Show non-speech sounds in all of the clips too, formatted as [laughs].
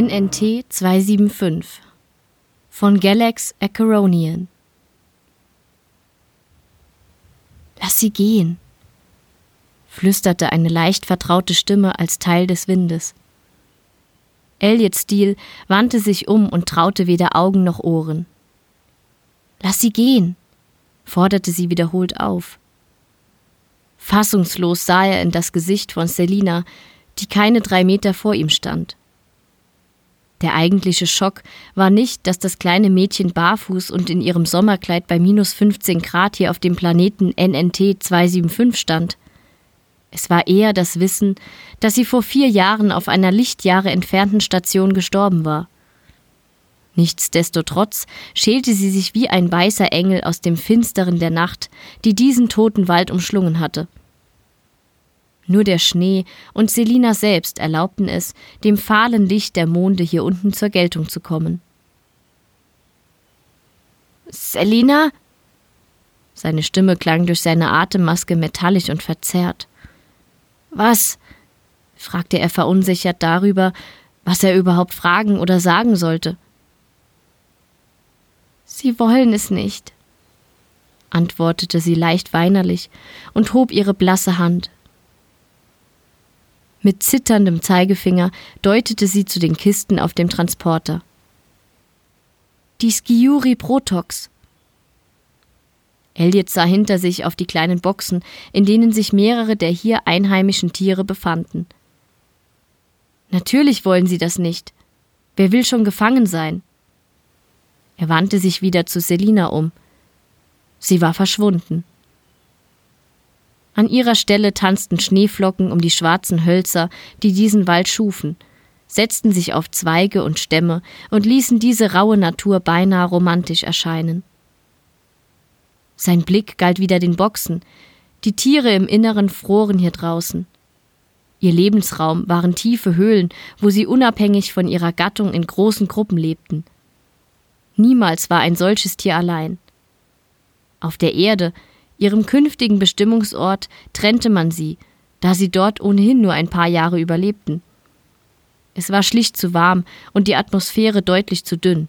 NNT 275 von Galax Acheronian Lass sie gehen, flüsterte eine leicht vertraute Stimme als Teil des Windes. Elliot Steele wandte sich um und traute weder Augen noch Ohren. Lass sie gehen, forderte sie wiederholt auf. Fassungslos sah er in das Gesicht von Selina, die keine drei Meter vor ihm stand. Der eigentliche Schock war nicht, dass das kleine Mädchen barfuß und in ihrem Sommerkleid bei minus 15 Grad hier auf dem Planeten NNT 275 stand. Es war eher das Wissen, dass sie vor vier Jahren auf einer Lichtjahre entfernten Station gestorben war. Nichtsdestotrotz schälte sie sich wie ein weißer Engel aus dem Finsteren der Nacht, die diesen toten Wald umschlungen hatte. Nur der Schnee und Selina selbst erlaubten es, dem fahlen Licht der Monde hier unten zur Geltung zu kommen. Selina? Seine Stimme klang durch seine Atemmaske metallisch und verzerrt. Was? fragte er verunsichert darüber, was er überhaupt fragen oder sagen sollte. Sie wollen es nicht, antwortete sie leicht weinerlich und hob ihre blasse Hand. Mit zitterndem Zeigefinger deutete sie zu den Kisten auf dem Transporter. Die Skiuri Protox, Elliot sah hinter sich auf die kleinen Boxen, in denen sich mehrere der hier einheimischen Tiere befanden. Natürlich wollen sie das nicht. Wer will schon gefangen sein? Er wandte sich wieder zu Selina um. Sie war verschwunden. An ihrer Stelle tanzten Schneeflocken um die schwarzen Hölzer, die diesen Wald schufen, setzten sich auf Zweige und Stämme und ließen diese raue Natur beinahe romantisch erscheinen. Sein Blick galt wieder den Boxen. Die Tiere im Inneren froren hier draußen. Ihr Lebensraum waren tiefe Höhlen, wo sie unabhängig von ihrer Gattung in großen Gruppen lebten. Niemals war ein solches Tier allein. Auf der Erde, ihrem künftigen Bestimmungsort, trennte man sie, da sie dort ohnehin nur ein paar Jahre überlebten. Es war schlicht zu warm und die Atmosphäre deutlich zu dünn.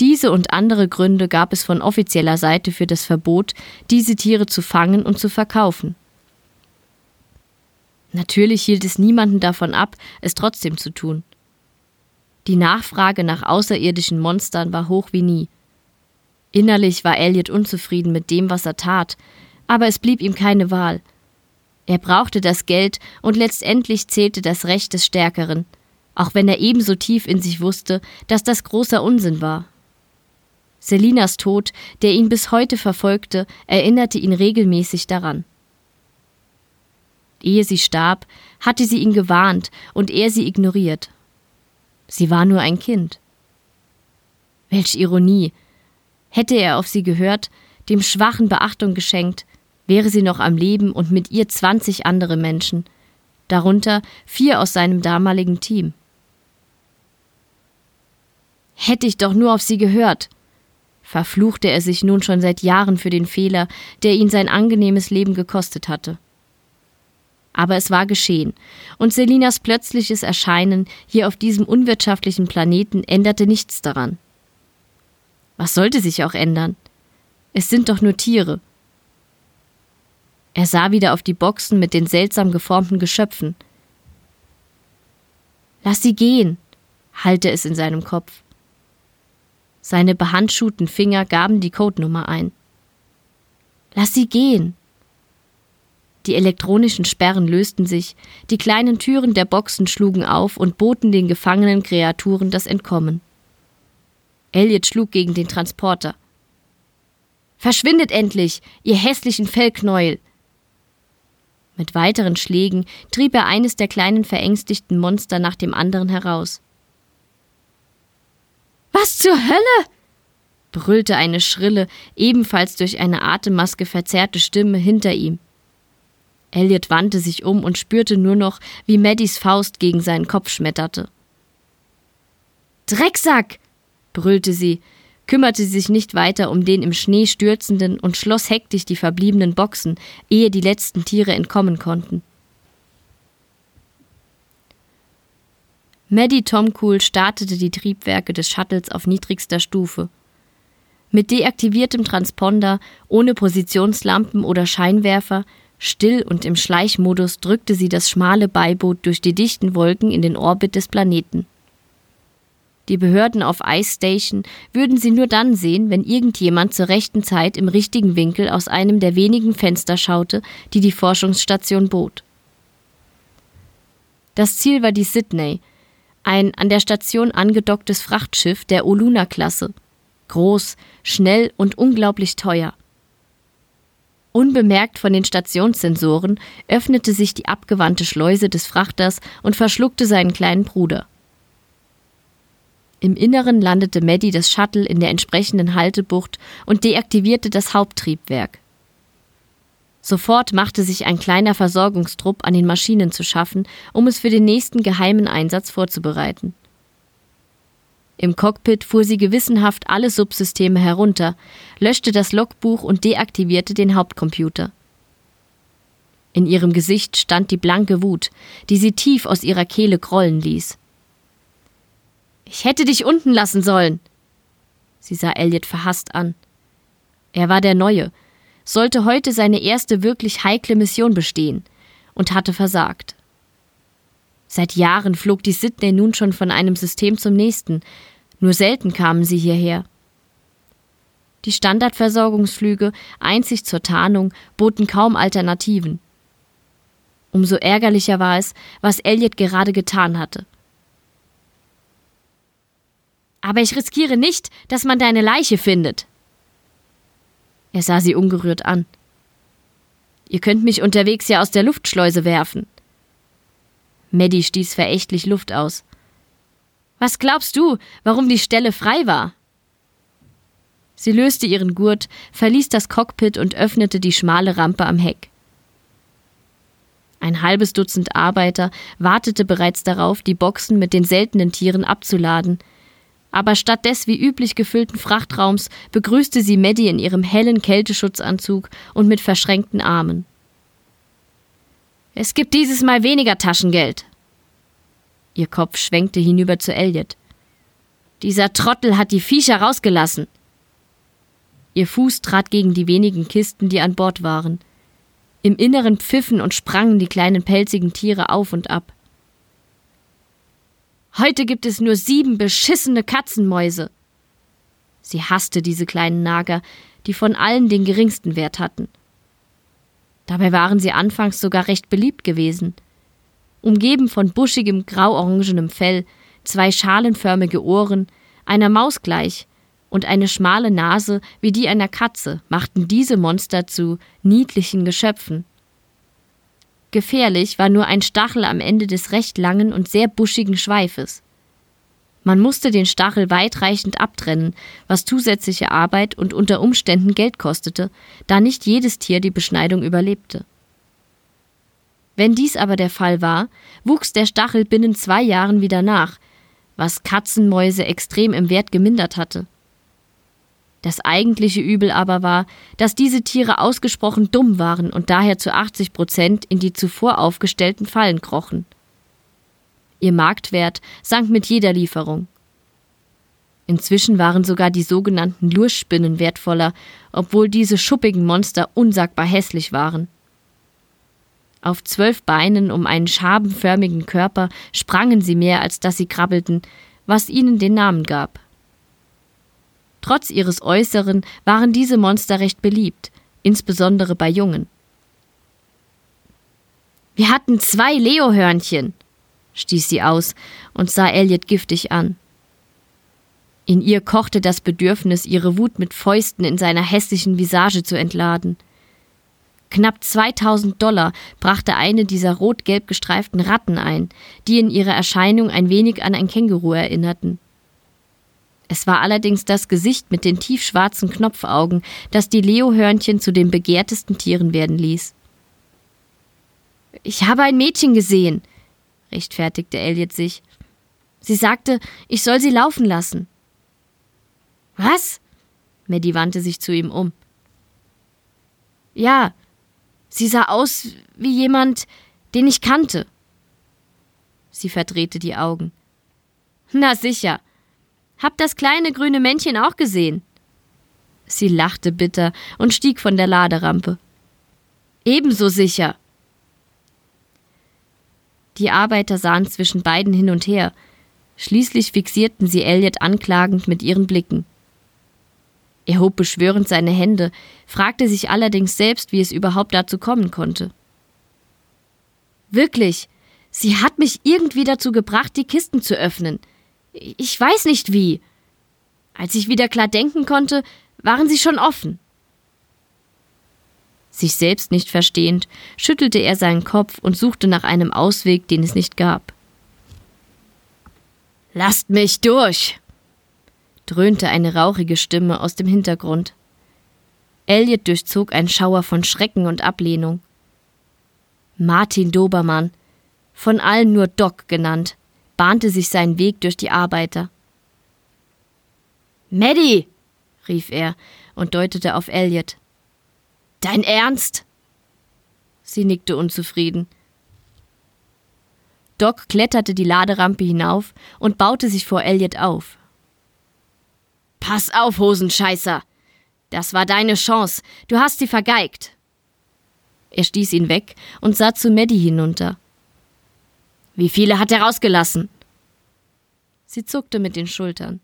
Diese und andere Gründe gab es von offizieller Seite für das Verbot, diese Tiere zu fangen und zu verkaufen. Natürlich hielt es niemanden davon ab, es trotzdem zu tun. Die Nachfrage nach außerirdischen Monstern war hoch wie nie. Innerlich war Elliot unzufrieden mit dem, was er tat, aber es blieb ihm keine Wahl. Er brauchte das Geld und letztendlich zählte das Recht des Stärkeren, auch wenn er ebenso tief in sich wusste, dass das großer Unsinn war. Selinas Tod, der ihn bis heute verfolgte, erinnerte ihn regelmäßig daran. Ehe sie starb, hatte sie ihn gewarnt und er sie ignoriert. Sie war nur ein Kind. Welch Ironie. Hätte er auf sie gehört, dem Schwachen Beachtung geschenkt, wäre sie noch am Leben und mit ihr zwanzig andere Menschen, darunter vier aus seinem damaligen Team. Hätte ich doch nur auf sie gehört, verfluchte er sich nun schon seit Jahren für den Fehler, der ihn sein angenehmes Leben gekostet hatte. Aber es war geschehen, und Selinas plötzliches Erscheinen hier auf diesem unwirtschaftlichen Planeten änderte nichts daran. Was sollte sich auch ändern? Es sind doch nur Tiere. Er sah wieder auf die Boxen mit den seltsam geformten Geschöpfen. Lass sie gehen, hallte es in seinem Kopf. Seine behandschuhten Finger gaben die Codenummer ein. Lass sie gehen. Die elektronischen Sperren lösten sich, die kleinen Türen der Boxen schlugen auf und boten den gefangenen Kreaturen das Entkommen. Elliot schlug gegen den Transporter. Verschwindet endlich, ihr hässlichen Fellknäuel! Mit weiteren Schlägen trieb er eines der kleinen verängstigten Monster nach dem anderen heraus. Was zur Hölle? brüllte eine schrille, ebenfalls durch eine Atemmaske verzerrte Stimme hinter ihm. Elliot wandte sich um und spürte nur noch, wie Maddys Faust gegen seinen Kopf schmetterte. Drecksack! Brüllte sie, kümmerte sich nicht weiter um den im Schnee stürzenden und schloss hektisch die verbliebenen Boxen, ehe die letzten Tiere entkommen konnten. Maddie Tomcool startete die Triebwerke des Shuttles auf niedrigster Stufe. Mit deaktiviertem Transponder, ohne Positionslampen oder Scheinwerfer, still und im Schleichmodus drückte sie das schmale Beiboot durch die dichten Wolken in den Orbit des Planeten. Die Behörden auf Ice Station würden sie nur dann sehen, wenn irgendjemand zur rechten Zeit im richtigen Winkel aus einem der wenigen Fenster schaute, die die Forschungsstation bot. Das Ziel war die Sydney, ein an der Station angedocktes Frachtschiff der Oluna-Klasse. Groß, schnell und unglaublich teuer. Unbemerkt von den Stationssensoren öffnete sich die abgewandte Schleuse des Frachters und verschluckte seinen kleinen Bruder. Im Inneren landete Maddie das Shuttle in der entsprechenden Haltebucht und deaktivierte das Haupttriebwerk. Sofort machte sich ein kleiner Versorgungstrupp an den Maschinen zu schaffen, um es für den nächsten geheimen Einsatz vorzubereiten. Im Cockpit fuhr sie gewissenhaft alle Subsysteme herunter, löschte das Logbuch und deaktivierte den Hauptcomputer. In ihrem Gesicht stand die blanke Wut, die sie tief aus ihrer Kehle grollen ließ. Ich hätte dich unten lassen sollen. Sie sah Elliot verhasst an. Er war der Neue, sollte heute seine erste wirklich heikle Mission bestehen und hatte versagt. Seit Jahren flog die Sydney nun schon von einem System zum nächsten, nur selten kamen sie hierher. Die Standardversorgungsflüge, einzig zur Tarnung, boten kaum Alternativen. Umso ärgerlicher war es, was Elliot gerade getan hatte. Aber ich riskiere nicht, dass man deine Leiche findet. Er sah sie ungerührt an. Ihr könnt mich unterwegs ja aus der Luftschleuse werfen. Maddie stieß verächtlich Luft aus. Was glaubst du, warum die Stelle frei war? Sie löste ihren Gurt, verließ das Cockpit und öffnete die schmale Rampe am Heck. Ein halbes Dutzend Arbeiter wartete bereits darauf, die Boxen mit den seltenen Tieren abzuladen, aber statt des wie üblich gefüllten Frachtraums begrüßte sie Maddie in ihrem hellen Kälteschutzanzug und mit verschränkten Armen. Es gibt dieses Mal weniger Taschengeld. Ihr Kopf schwenkte hinüber zu Elliot. Dieser Trottel hat die Viecher rausgelassen. Ihr Fuß trat gegen die wenigen Kisten, die an Bord waren. Im Inneren pfiffen und sprangen die kleinen pelzigen Tiere auf und ab. Heute gibt es nur sieben beschissene Katzenmäuse. Sie hasste diese kleinen Nager, die von allen den geringsten Wert hatten. Dabei waren sie anfangs sogar recht beliebt gewesen. Umgeben von buschigem grau-orangenem Fell, zwei schalenförmige Ohren, einer Maus gleich und eine schmale Nase wie die einer Katze machten diese Monster zu niedlichen Geschöpfen. Gefährlich war nur ein Stachel am Ende des recht langen und sehr buschigen Schweifes. Man musste den Stachel weitreichend abtrennen, was zusätzliche Arbeit und unter Umständen Geld kostete, da nicht jedes Tier die Beschneidung überlebte. Wenn dies aber der Fall war, wuchs der Stachel binnen zwei Jahren wieder nach, was Katzenmäuse extrem im Wert gemindert hatte. Das eigentliche Übel aber war, dass diese Tiere ausgesprochen dumm waren und daher zu 80 Prozent in die zuvor aufgestellten Fallen krochen. Ihr Marktwert sank mit jeder Lieferung. Inzwischen waren sogar die sogenannten Lurspinnen wertvoller, obwohl diese schuppigen Monster unsagbar hässlich waren. Auf zwölf Beinen um einen schabenförmigen Körper sprangen sie mehr, als dass sie krabbelten, was ihnen den Namen gab. Trotz ihres Äußeren waren diese Monster recht beliebt, insbesondere bei Jungen. Wir hatten zwei Leohörnchen, stieß sie aus und sah Elliot giftig an. In ihr kochte das Bedürfnis, ihre Wut mit Fäusten in seiner hässlichen Visage zu entladen. Knapp 2000 Dollar brachte eine dieser rot-gelb gestreiften Ratten ein, die in ihrer Erscheinung ein wenig an ein Känguru erinnerten. Es war allerdings das Gesicht mit den tiefschwarzen Knopfaugen, das die Leohörnchen zu den begehrtesten Tieren werden ließ. Ich habe ein Mädchen gesehen, rechtfertigte Elliot sich. Sie sagte, ich soll sie laufen lassen. Was? Maddie wandte sich zu ihm um. Ja, sie sah aus wie jemand, den ich kannte. Sie verdrehte die Augen. Na sicher. Hab das kleine grüne Männchen auch gesehen. Sie lachte bitter und stieg von der Laderampe. Ebenso sicher. Die Arbeiter sahen zwischen beiden hin und her. Schließlich fixierten sie Elliot anklagend mit ihren Blicken. Er hob beschwörend seine Hände, fragte sich allerdings selbst, wie es überhaupt dazu kommen konnte. Wirklich, sie hat mich irgendwie dazu gebracht, die Kisten zu öffnen. Ich weiß nicht wie. Als ich wieder klar denken konnte, waren sie schon offen. Sich selbst nicht verstehend, schüttelte er seinen Kopf und suchte nach einem Ausweg, den es nicht gab. Lasst mich durch! dröhnte eine rauchige Stimme aus dem Hintergrund. Elliot durchzog ein Schauer von Schrecken und Ablehnung. Martin Dobermann, von allen nur Doc genannt, bahnte sich seinen Weg durch die Arbeiter. Maddie! rief er und deutete auf Elliot. Dein Ernst? Sie nickte unzufrieden. Doc kletterte die Laderampe hinauf und baute sich vor Elliot auf. Pass auf, Hosenscheißer! Das war deine Chance. Du hast sie vergeigt. Er stieß ihn weg und sah zu Maddie hinunter. Wie viele hat er rausgelassen? Sie zuckte mit den Schultern.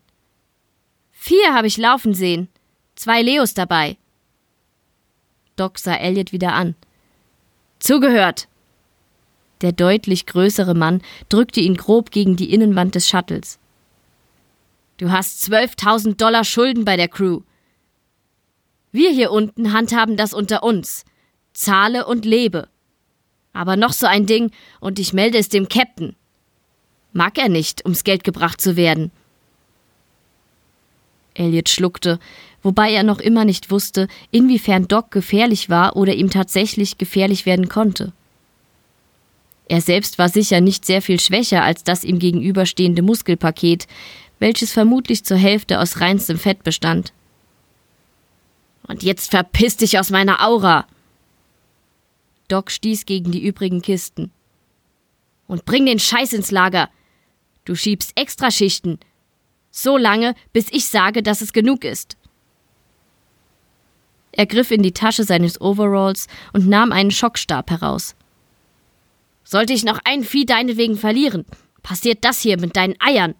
Vier habe ich laufen sehen. Zwei Leos dabei. Doc sah Elliot wieder an. Zugehört! Der deutlich größere Mann drückte ihn grob gegen die Innenwand des Shuttles. Du hast 12.000 Dollar Schulden bei der Crew. Wir hier unten handhaben das unter uns. Zahle und lebe. Aber noch so ein Ding und ich melde es dem Captain. Mag er nicht, ums Geld gebracht zu werden. Elliot schluckte, wobei er noch immer nicht wusste, inwiefern Doc gefährlich war oder ihm tatsächlich gefährlich werden konnte. Er selbst war sicher nicht sehr viel schwächer als das ihm gegenüberstehende Muskelpaket, welches vermutlich zur Hälfte aus reinstem Fett bestand. Und jetzt verpiss dich aus meiner Aura! Doc stieß gegen die übrigen Kisten. Und bring den Scheiß ins Lager! Du schiebst Extraschichten. So lange, bis ich sage, dass es genug ist. Er griff in die Tasche seines Overalls und nahm einen Schockstab heraus. Sollte ich noch ein Vieh deinetwegen verlieren, passiert das hier mit deinen Eiern.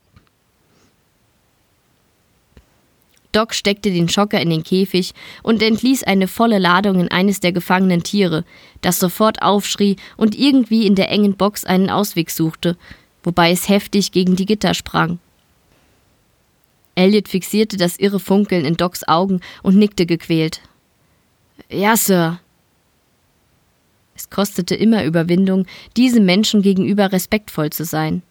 Doc steckte den Schocker in den Käfig und entließ eine volle Ladung in eines der gefangenen Tiere, das sofort aufschrie und irgendwie in der engen Box einen Ausweg suchte, wobei es heftig gegen die Gitter sprang. Elliot fixierte das irre Funkeln in Docs Augen und nickte gequält. Ja, Sir. Es kostete immer Überwindung, diesem Menschen gegenüber respektvoll zu sein.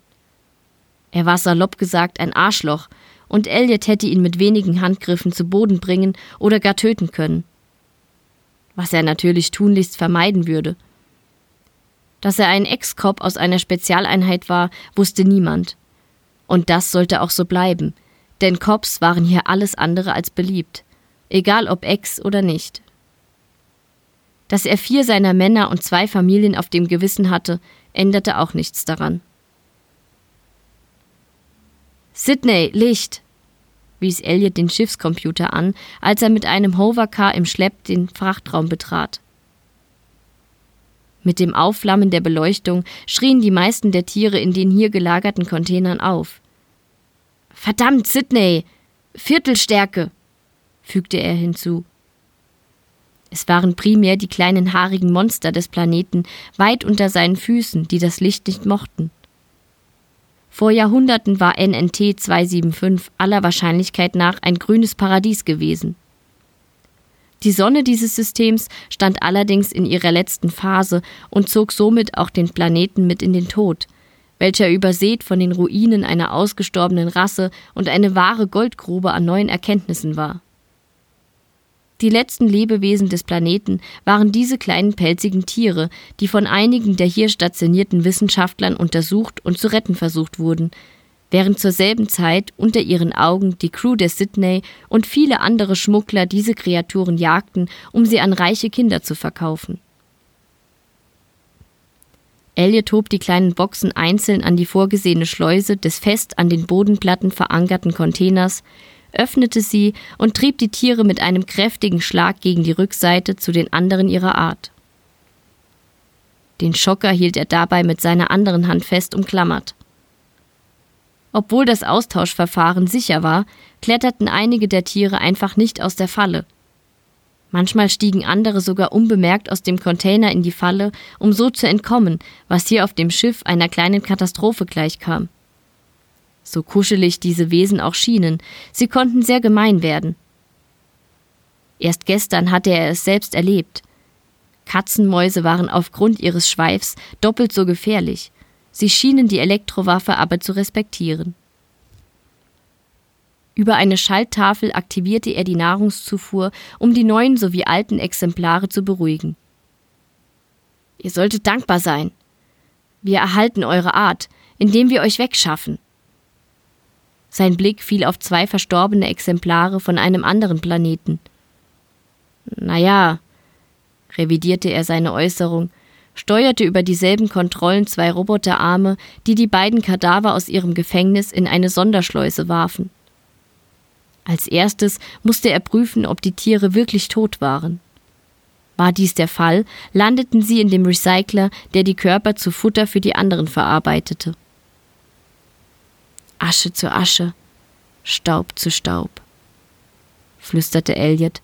Er war salopp gesagt ein Arschloch und Elliot hätte ihn mit wenigen Handgriffen zu Boden bringen oder gar töten können. Was er natürlich tunlichst vermeiden würde. Dass er ein Ex-Cop aus einer Spezialeinheit war, wusste niemand. Und das sollte auch so bleiben, denn Cops waren hier alles andere als beliebt, egal ob Ex oder nicht. Dass er vier seiner Männer und zwei Familien auf dem Gewissen hatte, änderte auch nichts daran. Sydney, Licht! Wies Elliot den Schiffscomputer an, als er mit einem Hovercar im Schlepp den Frachtraum betrat. Mit dem Aufflammen der Beleuchtung schrien die meisten der Tiere in den hier gelagerten Containern auf. Verdammt, Sydney! Viertelstärke! fügte er hinzu. Es waren primär die kleinen haarigen Monster des Planeten weit unter seinen Füßen, die das Licht nicht mochten. Vor Jahrhunderten war NNT 275 aller Wahrscheinlichkeit nach ein grünes Paradies gewesen. Die Sonne dieses Systems stand allerdings in ihrer letzten Phase und zog somit auch den Planeten mit in den Tod, welcher übersät von den Ruinen einer ausgestorbenen Rasse und eine wahre Goldgrube an neuen Erkenntnissen war. Die letzten Lebewesen des Planeten waren diese kleinen pelzigen Tiere, die von einigen der hier stationierten Wissenschaftlern untersucht und zu retten versucht wurden, während zur selben Zeit unter ihren Augen die Crew der Sydney und viele andere Schmuggler diese Kreaturen jagten, um sie an reiche Kinder zu verkaufen. Elliot hob die kleinen Boxen einzeln an die vorgesehene Schleuse des fest an den Bodenplatten verankerten Containers, öffnete sie und trieb die Tiere mit einem kräftigen Schlag gegen die Rückseite zu den anderen ihrer Art. Den Schocker hielt er dabei mit seiner anderen Hand fest umklammert. Obwohl das Austauschverfahren sicher war, kletterten einige der Tiere einfach nicht aus der Falle. Manchmal stiegen andere sogar unbemerkt aus dem Container in die Falle, um so zu entkommen, was hier auf dem Schiff einer kleinen Katastrophe gleichkam. So kuschelig diese Wesen auch schienen, sie konnten sehr gemein werden. Erst gestern hatte er es selbst erlebt. Katzenmäuse waren aufgrund ihres Schweifs doppelt so gefährlich, Sie schienen die Elektrowaffe aber zu respektieren. Über eine Schalttafel aktivierte er die Nahrungszufuhr, um die neuen sowie alten Exemplare zu beruhigen. Ihr solltet dankbar sein. Wir erhalten eure Art, indem wir euch wegschaffen. Sein Blick fiel auf zwei verstorbene Exemplare von einem anderen Planeten. Naja, revidierte er seine Äußerung, steuerte über dieselben Kontrollen zwei Roboterarme, die die beiden Kadaver aus ihrem Gefängnis in eine Sonderschleuse warfen. Als erstes musste er prüfen, ob die Tiere wirklich tot waren. War dies der Fall, landeten sie in dem Recycler, der die Körper zu Futter für die anderen verarbeitete. Asche zu Asche, Staub zu Staub, flüsterte Elliot,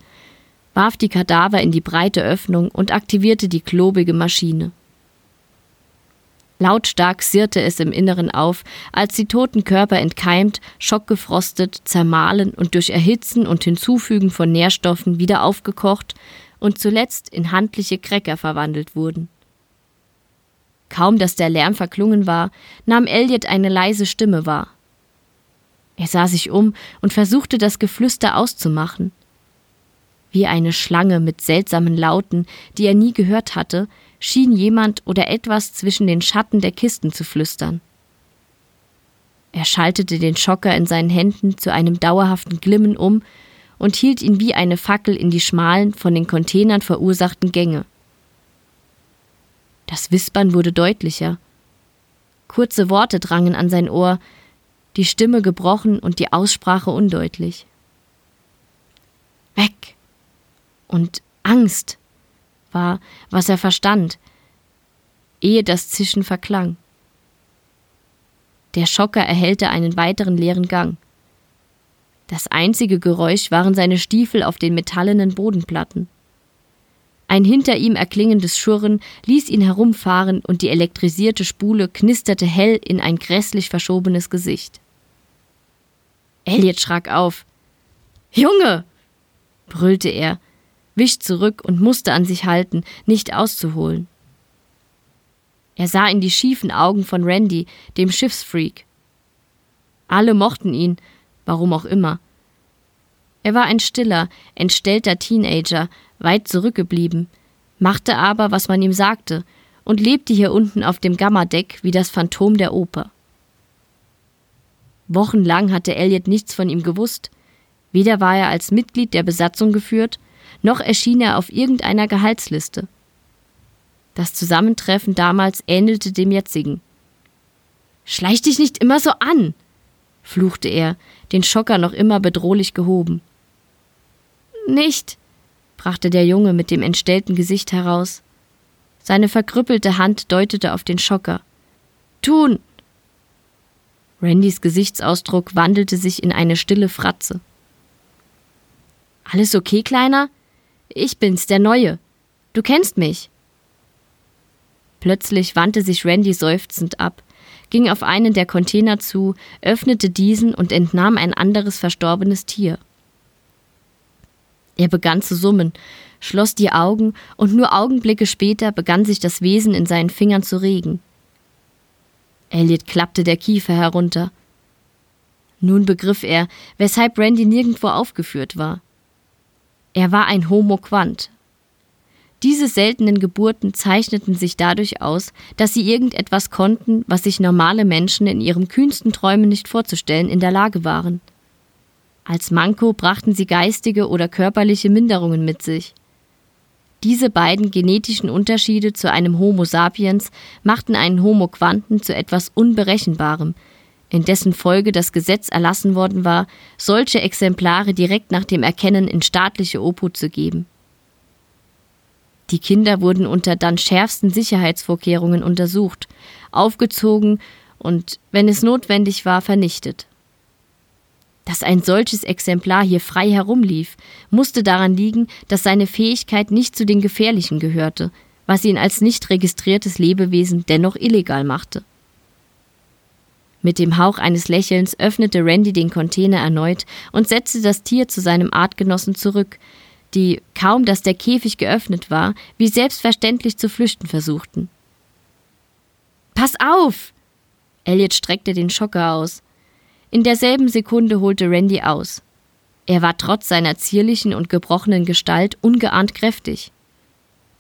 warf die Kadaver in die breite Öffnung und aktivierte die klobige Maschine. Lautstark sirrte es im Inneren auf, als die toten Körper entkeimt, schockgefrostet, zermahlen und durch Erhitzen und Hinzufügen von Nährstoffen wieder aufgekocht und zuletzt in handliche Cracker verwandelt wurden. Kaum dass der Lärm verklungen war, nahm Elliot eine leise Stimme wahr. Er sah sich um und versuchte das Geflüster auszumachen. Wie eine Schlange mit seltsamen Lauten, die er nie gehört hatte, schien jemand oder etwas zwischen den Schatten der Kisten zu flüstern. Er schaltete den Schocker in seinen Händen zu einem dauerhaften Glimmen um und hielt ihn wie eine Fackel in die schmalen, von den Containern verursachten Gänge. Das Wispern wurde deutlicher. Kurze Worte drangen an sein Ohr, die Stimme gebrochen und die Aussprache undeutlich. Weg! und Angst war, was er verstand, ehe das Zischen verklang. Der Schocker erhellte einen weiteren leeren Gang. Das einzige Geräusch waren seine Stiefel auf den metallenen Bodenplatten. Ein hinter ihm erklingendes Schurren ließ ihn herumfahren und die elektrisierte Spule knisterte hell in ein grässlich verschobenes Gesicht. Elliot schrak auf. Junge! brüllte er, wich zurück und musste an sich halten, nicht auszuholen. Er sah in die schiefen Augen von Randy, dem Schiffsfreak. Alle mochten ihn, warum auch immer. Er war ein stiller, entstellter Teenager, weit zurückgeblieben, machte aber, was man ihm sagte, und lebte hier unten auf dem Gammadeck wie das Phantom der Oper. Wochenlang hatte Elliot nichts von ihm gewusst. Weder war er als Mitglied der Besatzung geführt, noch erschien er auf irgendeiner Gehaltsliste. Das Zusammentreffen damals ähnelte dem jetzigen. Schleich dich nicht immer so an, fluchte er, den Schocker noch immer bedrohlich gehoben. Nicht, brachte der Junge mit dem entstellten Gesicht heraus. Seine verkrüppelte Hand deutete auf den Schocker. Tun! Randys Gesichtsausdruck wandelte sich in eine stille Fratze. Alles okay, Kleiner? Ich bin's, der Neue. Du kennst mich. Plötzlich wandte sich Randy seufzend ab, ging auf einen der Container zu, öffnete diesen und entnahm ein anderes verstorbenes Tier. Er begann zu summen, schloss die Augen, und nur Augenblicke später begann sich das Wesen in seinen Fingern zu regen. Elliot klappte der Kiefer herunter. Nun begriff er, weshalb Randy nirgendwo aufgeführt war. Er war ein Homo quant. Diese seltenen Geburten zeichneten sich dadurch aus, dass sie irgendetwas konnten, was sich normale Menschen in ihrem kühnsten Träumen nicht vorzustellen in der Lage waren. Als Manko brachten sie geistige oder körperliche Minderungen mit sich. Diese beiden genetischen Unterschiede zu einem Homo sapiens machten einen Homo quanten zu etwas Unberechenbarem, in dessen Folge das Gesetz erlassen worden war, solche Exemplare direkt nach dem Erkennen in staatliche Obhut zu geben. Die Kinder wurden unter dann schärfsten Sicherheitsvorkehrungen untersucht, aufgezogen und, wenn es notwendig war, vernichtet. Dass ein solches Exemplar hier frei herumlief, musste daran liegen, dass seine Fähigkeit nicht zu den gefährlichen gehörte, was ihn als nicht registriertes Lebewesen dennoch illegal machte. Mit dem Hauch eines Lächelns öffnete Randy den Container erneut und setzte das Tier zu seinem Artgenossen zurück, die, kaum dass der Käfig geöffnet war, wie selbstverständlich zu flüchten versuchten. Pass auf! Elliot streckte den Schocker aus. In derselben Sekunde holte Randy aus. Er war trotz seiner zierlichen und gebrochenen Gestalt ungeahnt kräftig.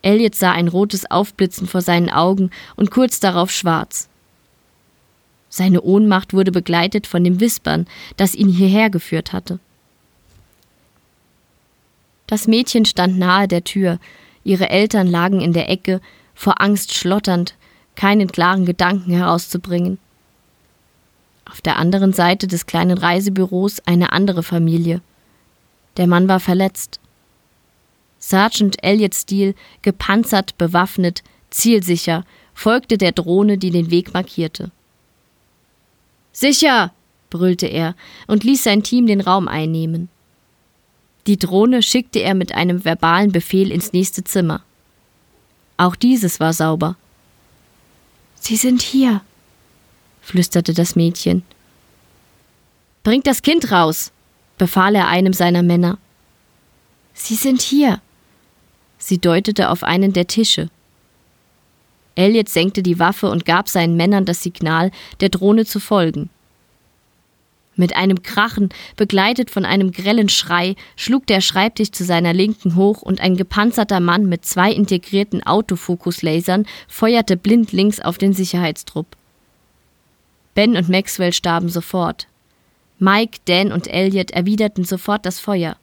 Elliot sah ein rotes Aufblitzen vor seinen Augen und kurz darauf schwarz. Seine Ohnmacht wurde begleitet von dem Wispern, das ihn hierher geführt hatte. Das Mädchen stand nahe der Tür, ihre Eltern lagen in der Ecke, vor Angst schlotternd, keinen klaren Gedanken herauszubringen. Auf der anderen Seite des kleinen Reisebüros eine andere Familie. Der Mann war verletzt. Sergeant Elliot Steele, gepanzert, bewaffnet, zielsicher, folgte der Drohne, die den Weg markierte. Sicher! brüllte er und ließ sein Team den Raum einnehmen. Die Drohne schickte er mit einem verbalen Befehl ins nächste Zimmer. Auch dieses war sauber. Sie sind hier, flüsterte das Mädchen. Bringt das Kind raus, befahl er einem seiner Männer. Sie sind hier. Sie deutete auf einen der Tische. Elliot senkte die Waffe und gab seinen Männern das Signal, der Drohne zu folgen. Mit einem Krachen, begleitet von einem grellen Schrei, schlug der Schreibtisch zu seiner Linken hoch und ein gepanzerter Mann mit zwei integrierten Autofokuslasern feuerte blind links auf den Sicherheitstrupp. Ben und Maxwell starben sofort. Mike, Dan und Elliot erwiderten sofort das Feuer.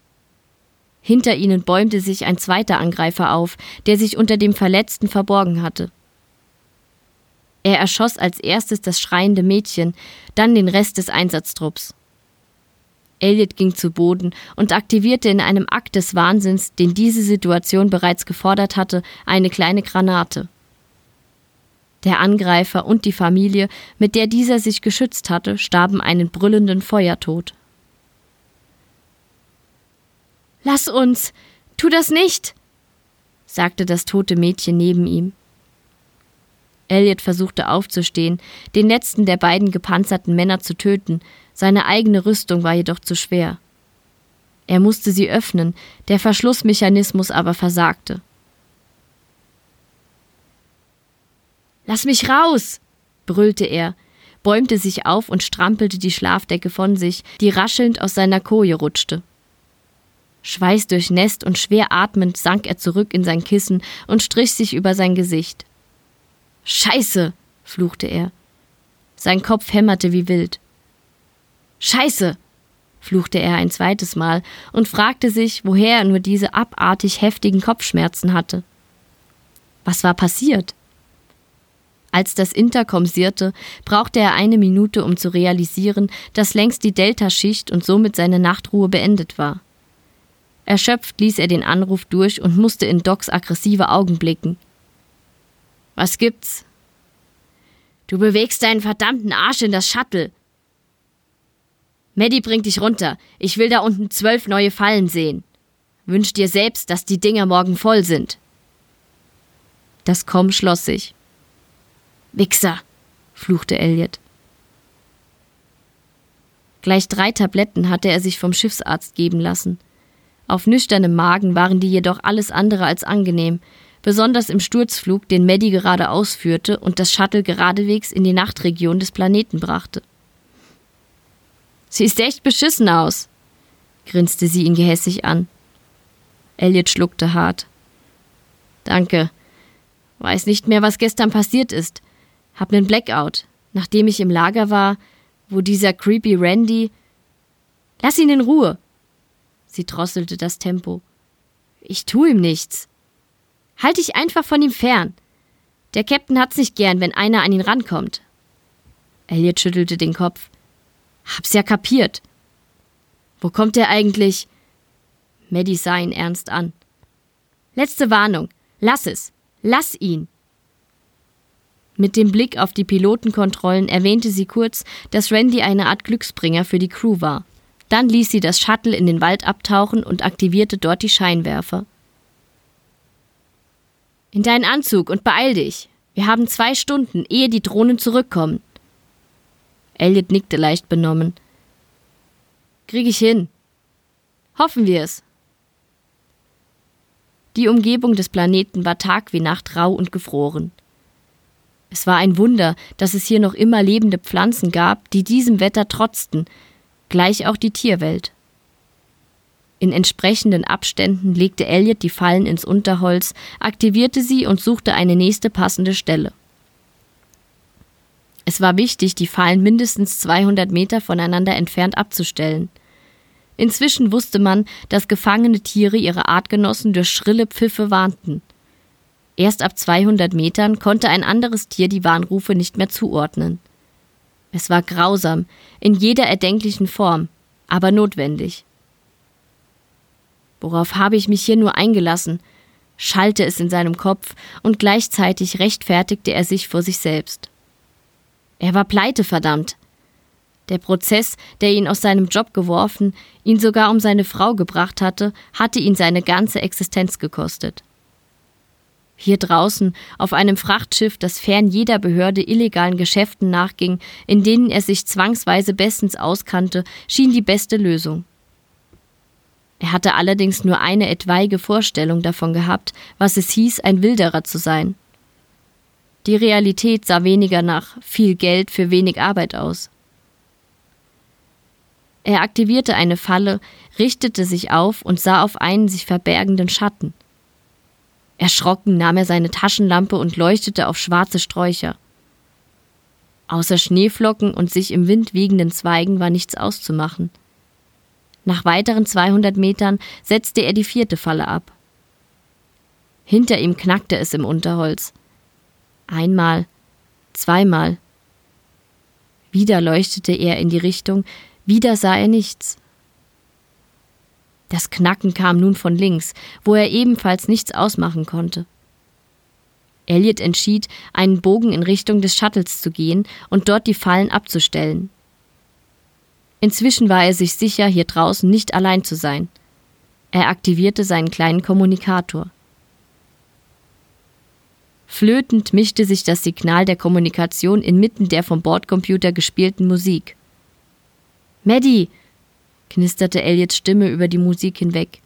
Hinter ihnen bäumte sich ein zweiter Angreifer auf, der sich unter dem Verletzten verborgen hatte. Er erschoss als erstes das schreiende Mädchen, dann den Rest des Einsatztrupps. Elliot ging zu Boden und aktivierte in einem Akt des Wahnsinns, den diese Situation bereits gefordert hatte, eine kleine Granate. Der Angreifer und die Familie, mit der dieser sich geschützt hatte, starben einen brüllenden Feuertod. Lass uns. Tu das nicht. sagte das tote Mädchen neben ihm. Elliot versuchte aufzustehen, den letzten der beiden gepanzerten Männer zu töten, seine eigene Rüstung war jedoch zu schwer. Er musste sie öffnen, der Verschlussmechanismus aber versagte. Lass mich raus! brüllte er, bäumte sich auf und strampelte die Schlafdecke von sich, die raschelnd aus seiner Koje rutschte. Schweißdurchnässt und schwer atmend sank er zurück in sein Kissen und strich sich über sein Gesicht. Scheiße, fluchte er. Sein Kopf hämmerte wie wild. Scheiße, fluchte er ein zweites Mal und fragte sich, woher er nur diese abartig heftigen Kopfschmerzen hatte. Was war passiert? Als das Intercom sirrte, brauchte er eine Minute, um zu realisieren, dass längst die Delta-Schicht und somit seine Nachtruhe beendet war. Erschöpft ließ er den Anruf durch und musste in Docs aggressive Augen blicken. Was gibt's? Du bewegst deinen verdammten Arsch in das Shuttle. Maddie bringt dich runter. Ich will da unten zwölf neue Fallen sehen. Wünsch dir selbst, dass die Dinger morgen voll sind. Das Komm schloss sich. Wichser, fluchte Elliot. Gleich drei Tabletten hatte er sich vom Schiffsarzt geben lassen. Auf nüchternem Magen waren die jedoch alles andere als angenehm, besonders im Sturzflug, den Maddie gerade ausführte und das Shuttle geradewegs in die Nachtregion des Planeten brachte. Siehst echt beschissen aus, grinste sie ihn gehässig an. Elliot schluckte hart. Danke. Weiß nicht mehr, was gestern passiert ist. Hab nen Blackout, nachdem ich im Lager war, wo dieser creepy Randy. Lass ihn in Ruhe! Sie drosselte das Tempo. Ich tu ihm nichts. Halt dich einfach von ihm fern. Der Captain hat's nicht gern, wenn einer an ihn rankommt. Elliot schüttelte den Kopf. Hab's ja kapiert. Wo kommt er eigentlich? Maddie sah ihn ernst an. Letzte Warnung. Lass es. Lass ihn. Mit dem Blick auf die Pilotenkontrollen erwähnte sie kurz, dass Randy eine Art Glücksbringer für die Crew war. Dann ließ sie das Shuttle in den Wald abtauchen und aktivierte dort die Scheinwerfer. In deinen Anzug und beeil dich. Wir haben zwei Stunden, ehe die Drohnen zurückkommen. Elliot nickte leicht benommen. Krieg ich hin. Hoffen wir es. Die Umgebung des Planeten war Tag wie Nacht rau und gefroren. Es war ein Wunder, dass es hier noch immer lebende Pflanzen gab, die diesem Wetter trotzten, gleich auch die Tierwelt. In entsprechenden Abständen legte Elliot die Fallen ins Unterholz, aktivierte sie und suchte eine nächste passende Stelle. Es war wichtig, die Fallen mindestens 200 Meter voneinander entfernt abzustellen. Inzwischen wusste man, dass gefangene Tiere ihre Artgenossen durch schrille Pfiffe warnten. Erst ab 200 Metern konnte ein anderes Tier die Warnrufe nicht mehr zuordnen. Es war grausam, in jeder erdenklichen Form, aber notwendig. Worauf habe ich mich hier nur eingelassen? schallte es in seinem Kopf, und gleichzeitig rechtfertigte er sich vor sich selbst. Er war pleite, verdammt. Der Prozess, der ihn aus seinem Job geworfen, ihn sogar um seine Frau gebracht hatte, hatte ihn seine ganze Existenz gekostet. Hier draußen, auf einem Frachtschiff, das fern jeder Behörde illegalen Geschäften nachging, in denen er sich zwangsweise bestens auskannte, schien die beste Lösung. Er hatte allerdings nur eine etwaige Vorstellung davon gehabt, was es hieß, ein Wilderer zu sein. Die Realität sah weniger nach viel Geld für wenig Arbeit aus. Er aktivierte eine Falle, richtete sich auf und sah auf einen sich verbergenden Schatten – Erschrocken nahm er seine Taschenlampe und leuchtete auf schwarze Sträucher. Außer Schneeflocken und sich im Wind wiegenden Zweigen war nichts auszumachen. Nach weiteren 200 Metern setzte er die vierte Falle ab. Hinter ihm knackte es im Unterholz. Einmal, zweimal. Wieder leuchtete er in die Richtung, wieder sah er nichts. Das Knacken kam nun von links, wo er ebenfalls nichts ausmachen konnte. Elliot entschied, einen Bogen in Richtung des Shuttles zu gehen und dort die Fallen abzustellen. Inzwischen war er sich sicher, hier draußen nicht allein zu sein. Er aktivierte seinen kleinen Kommunikator. Flötend mischte sich das Signal der Kommunikation inmitten der vom Bordcomputer gespielten Musik. Maddie, knisterte Elliots Stimme über die Musik hinweg.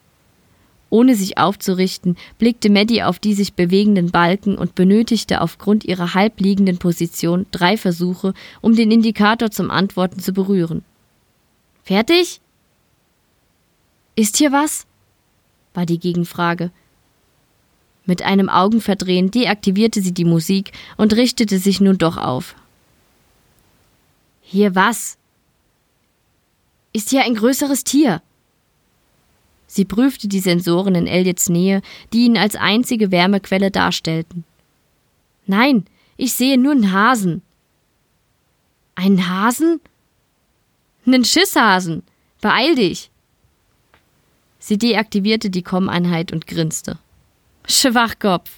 Ohne sich aufzurichten, blickte Maddie auf die sich bewegenden Balken und benötigte aufgrund ihrer halbliegenden Position drei Versuche, um den Indikator zum Antworten zu berühren. Fertig? Ist hier was? war die Gegenfrage. Mit einem Augenverdrehen deaktivierte sie die Musik und richtete sich nun doch auf. Hier was? Ist hier ein größeres Tier? Sie prüfte die Sensoren in Elliots Nähe, die ihn als einzige Wärmequelle darstellten. Nein, ich sehe nur einen Hasen. Einen Hasen? Nen Schisshasen. Beeil dich. Sie deaktivierte die Com-Einheit und grinste. Schwachkopf.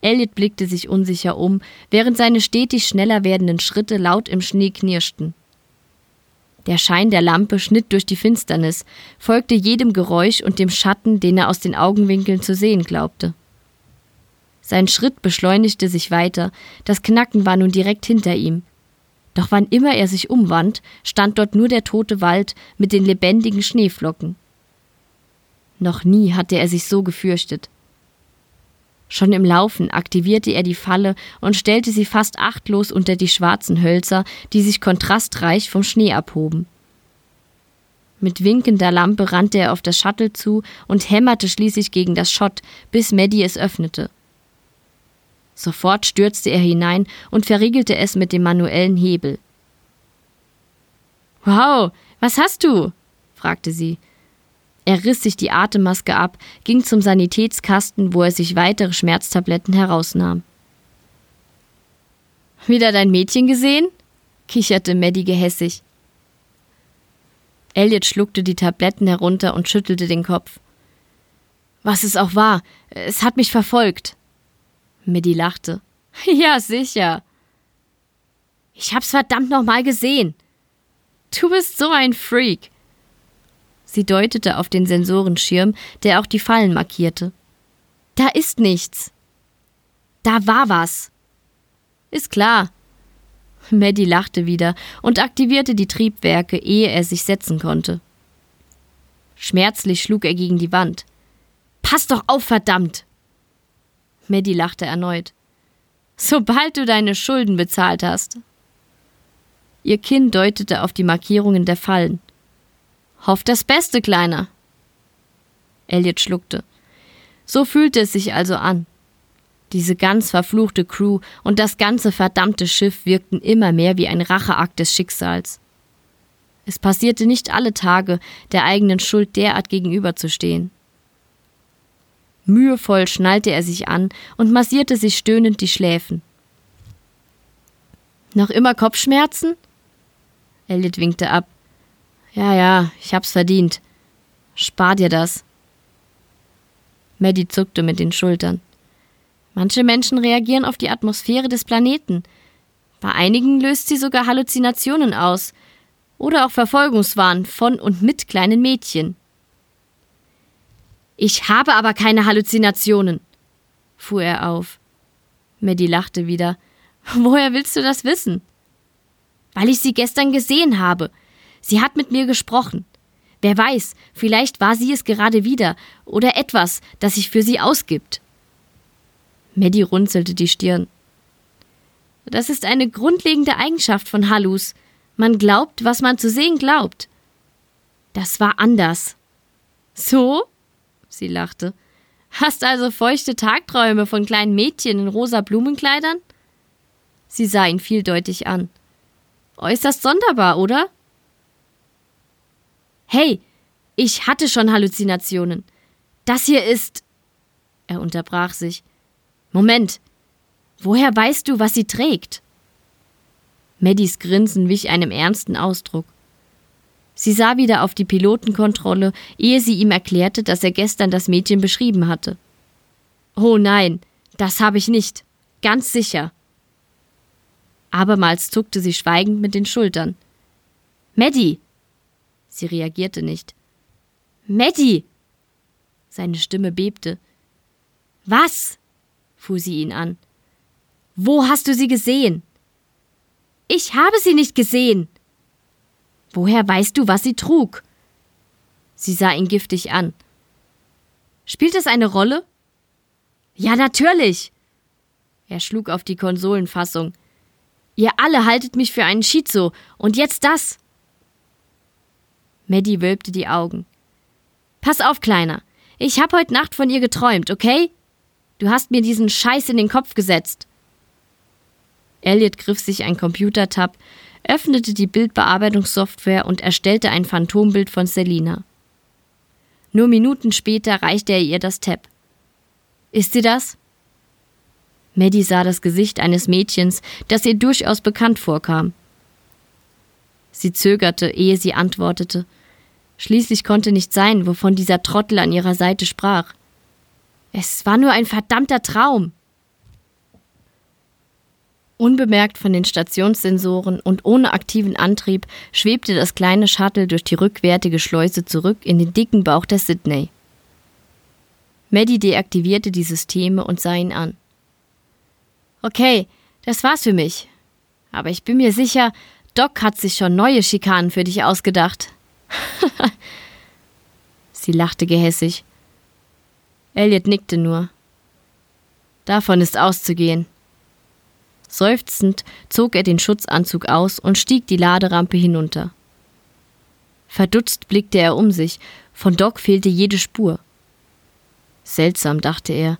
Elliot blickte sich unsicher um, während seine stetig schneller werdenden Schritte laut im Schnee knirschten. Der Schein der Lampe schnitt durch die Finsternis, folgte jedem Geräusch und dem Schatten, den er aus den Augenwinkeln zu sehen glaubte. Sein Schritt beschleunigte sich weiter, das Knacken war nun direkt hinter ihm. Doch wann immer er sich umwand, stand dort nur der tote Wald mit den lebendigen Schneeflocken. Noch nie hatte er sich so gefürchtet. Schon im Laufen aktivierte er die Falle und stellte sie fast achtlos unter die schwarzen Hölzer, die sich kontrastreich vom Schnee abhoben. Mit winkender Lampe rannte er auf das Shuttle zu und hämmerte schließlich gegen das Schott, bis Maddie es öffnete. Sofort stürzte er hinein und verriegelte es mit dem manuellen Hebel. Wow, was hast du? fragte sie. Er riss sich die Atemmaske ab, ging zum Sanitätskasten, wo er sich weitere Schmerztabletten herausnahm. Wieder dein Mädchen gesehen? kicherte Maddie gehässig. Elliot schluckte die Tabletten herunter und schüttelte den Kopf. Was es auch war, es hat mich verfolgt. Maddie lachte. [laughs] Ja, sicher. Ich hab's verdammt nochmal gesehen. Du bist so ein Freak. Sie deutete auf den Sensorenschirm, der auch die Fallen markierte. Da ist nichts. Da war was. Ist klar. Maddie lachte wieder und aktivierte die Triebwerke, ehe er sich setzen konnte. Schmerzlich schlug er gegen die Wand. Pass doch auf, verdammt! Maddie lachte erneut. Sobald du deine Schulden bezahlt hast. Ihr Kinn deutete auf die Markierungen der Fallen. Hoff das Beste, Kleiner. Elliot schluckte. So fühlte es sich also an. Diese ganz verfluchte Crew und das ganze verdammte Schiff wirkten immer mehr wie ein Racheakt des Schicksals. Es passierte nicht alle Tage, der eigenen Schuld derart gegenüberzustehen. Mühevoll schnallte er sich an und massierte sich stöhnend die Schläfen. Noch immer Kopfschmerzen? Elliot winkte ab. Ja, ja, ich hab's verdient. Spar dir das. Maddie zuckte mit den Schultern. Manche Menschen reagieren auf die Atmosphäre des Planeten. Bei einigen löst sie sogar Halluzinationen aus oder auch Verfolgungswahn von und mit kleinen Mädchen. Ich habe aber keine Halluzinationen, fuhr er auf. Maddie lachte wieder. Woher willst du das wissen? Weil ich sie gestern gesehen habe. Sie hat mit mir gesprochen. Wer weiß, vielleicht war sie es gerade wieder oder etwas, das sich für sie ausgibt. Maddie runzelte die Stirn. Das ist eine grundlegende Eigenschaft von Hallus. Man glaubt, was man zu sehen glaubt. Das war anders. So? Sie lachte. Hast also feuchte Tagträume von kleinen Mädchen in rosa Blumenkleidern? Sie sah ihn vieldeutig an. Äußerst sonderbar, oder? Hey, ich hatte schon Halluzinationen. Das hier ist. Er unterbrach sich. Moment. Woher weißt du, was sie trägt? Maddies Grinsen wich einem ernsten Ausdruck. Sie sah wieder auf die Pilotenkontrolle, ehe sie ihm erklärte, dass er gestern das Mädchen beschrieben hatte. Oh nein, das habe ich nicht. Ganz sicher. Abermals zuckte sie schweigend mit den Schultern. Maddie! Sie reagierte nicht. Maddie! Seine Stimme bebte. Was? fuhr sie ihn an. Wo hast du sie gesehen? Ich habe sie nicht gesehen. Woher weißt du, was sie trug? Sie sah ihn giftig an. Spielt es eine Rolle? Ja, natürlich. Er schlug auf die Konsolenfassung. Ihr alle haltet mich für einen Schizo, und jetzt das. Maddie wölbte die Augen. Pass auf, Kleiner. Ich hab heute Nacht von ihr geträumt, okay? Du hast mir diesen Scheiß in den Kopf gesetzt. Elliot griff sich ein Computertab, öffnete die Bildbearbeitungssoftware und erstellte ein Phantombild von Selina. Nur Minuten später reichte er ihr das Tab. Ist sie das? Maddie sah das Gesicht eines Mädchens, das ihr durchaus bekannt vorkam. Sie zögerte, ehe sie antwortete. Schließlich konnte nicht sein, wovon dieser Trottel an ihrer Seite sprach. Es war nur ein verdammter Traum. Unbemerkt von den Stationssensoren und ohne aktiven Antrieb schwebte das kleine Shuttle durch die rückwärtige Schleuse zurück in den dicken Bauch der Sydney. Maddie deaktivierte die Systeme und sah ihn an. Okay, das war's für mich. Aber ich bin mir sicher, Doc hat sich schon neue Schikanen für dich ausgedacht. [laughs] Sie lachte gehässig. Elliot nickte nur. Davon ist auszugehen. Seufzend zog er den Schutzanzug aus und stieg die Laderampe hinunter. Verdutzt blickte er um sich, von Doc fehlte jede Spur. Seltsam, dachte er,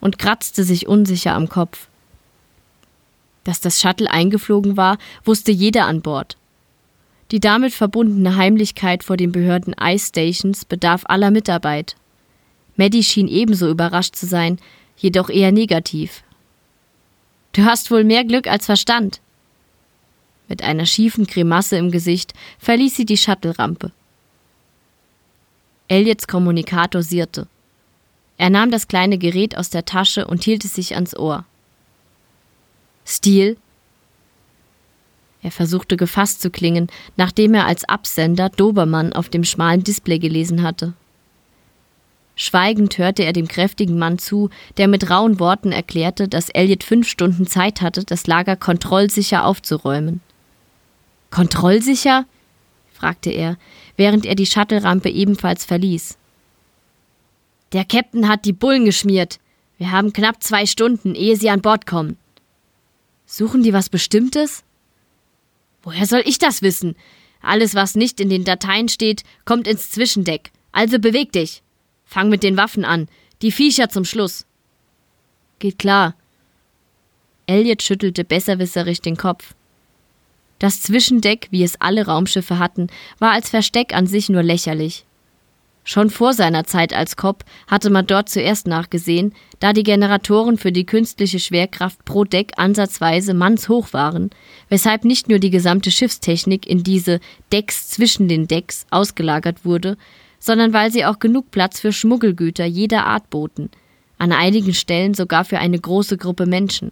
und kratzte sich unsicher am Kopf. Dass das Shuttle eingeflogen war, wusste jeder an Bord. Die damit verbundene Heimlichkeit vor den Behörden Ice Stations bedarf aller Mitarbeit. Maddie schien ebenso überrascht zu sein, jedoch eher negativ. Du hast wohl mehr Glück als Verstand. Mit einer schiefen Grimasse im Gesicht verließ sie die Shuttle-Rampe. Elliots Kommunikator sirrte. Er nahm das kleine Gerät aus der Tasche und hielt es sich ans Ohr. Stil? Er versuchte gefasst zu klingen, nachdem er als Absender Dobermann auf dem schmalen Display gelesen hatte. Schweigend hörte er dem kräftigen Mann zu, der mit rauen Worten erklärte, dass Elliot fünf Stunden Zeit hatte, das Lager kontrollsicher aufzuräumen. Kontrollsicher? fragte er, während er die Shuttle-Rampe ebenfalls verließ. Der Captain hat die Bullen geschmiert. Wir haben knapp zwei Stunden, ehe sie an Bord kommen. Suchen die was Bestimmtes? Woher soll ich das wissen? Alles, was nicht in den Dateien steht, kommt ins Zwischendeck. Also beweg dich. Fang mit den Waffen an. Die Viecher zum Schluss. Geht klar. Elliot schüttelte besserwisserisch den Kopf. Das Zwischendeck, wie es alle Raumschiffe hatten, war als Versteck an sich nur lächerlich. Schon vor seiner Zeit als Cop hatte man dort zuerst nachgesehen, da die Generatoren für die künstliche Schwerkraft pro Deck ansatzweise mannshoch waren, weshalb nicht nur die gesamte Schiffstechnik in diese Decks zwischen den Decks ausgelagert wurde, sondern weil sie auch genug Platz für Schmuggelgüter jeder Art boten, an einigen Stellen sogar für eine große Gruppe Menschen.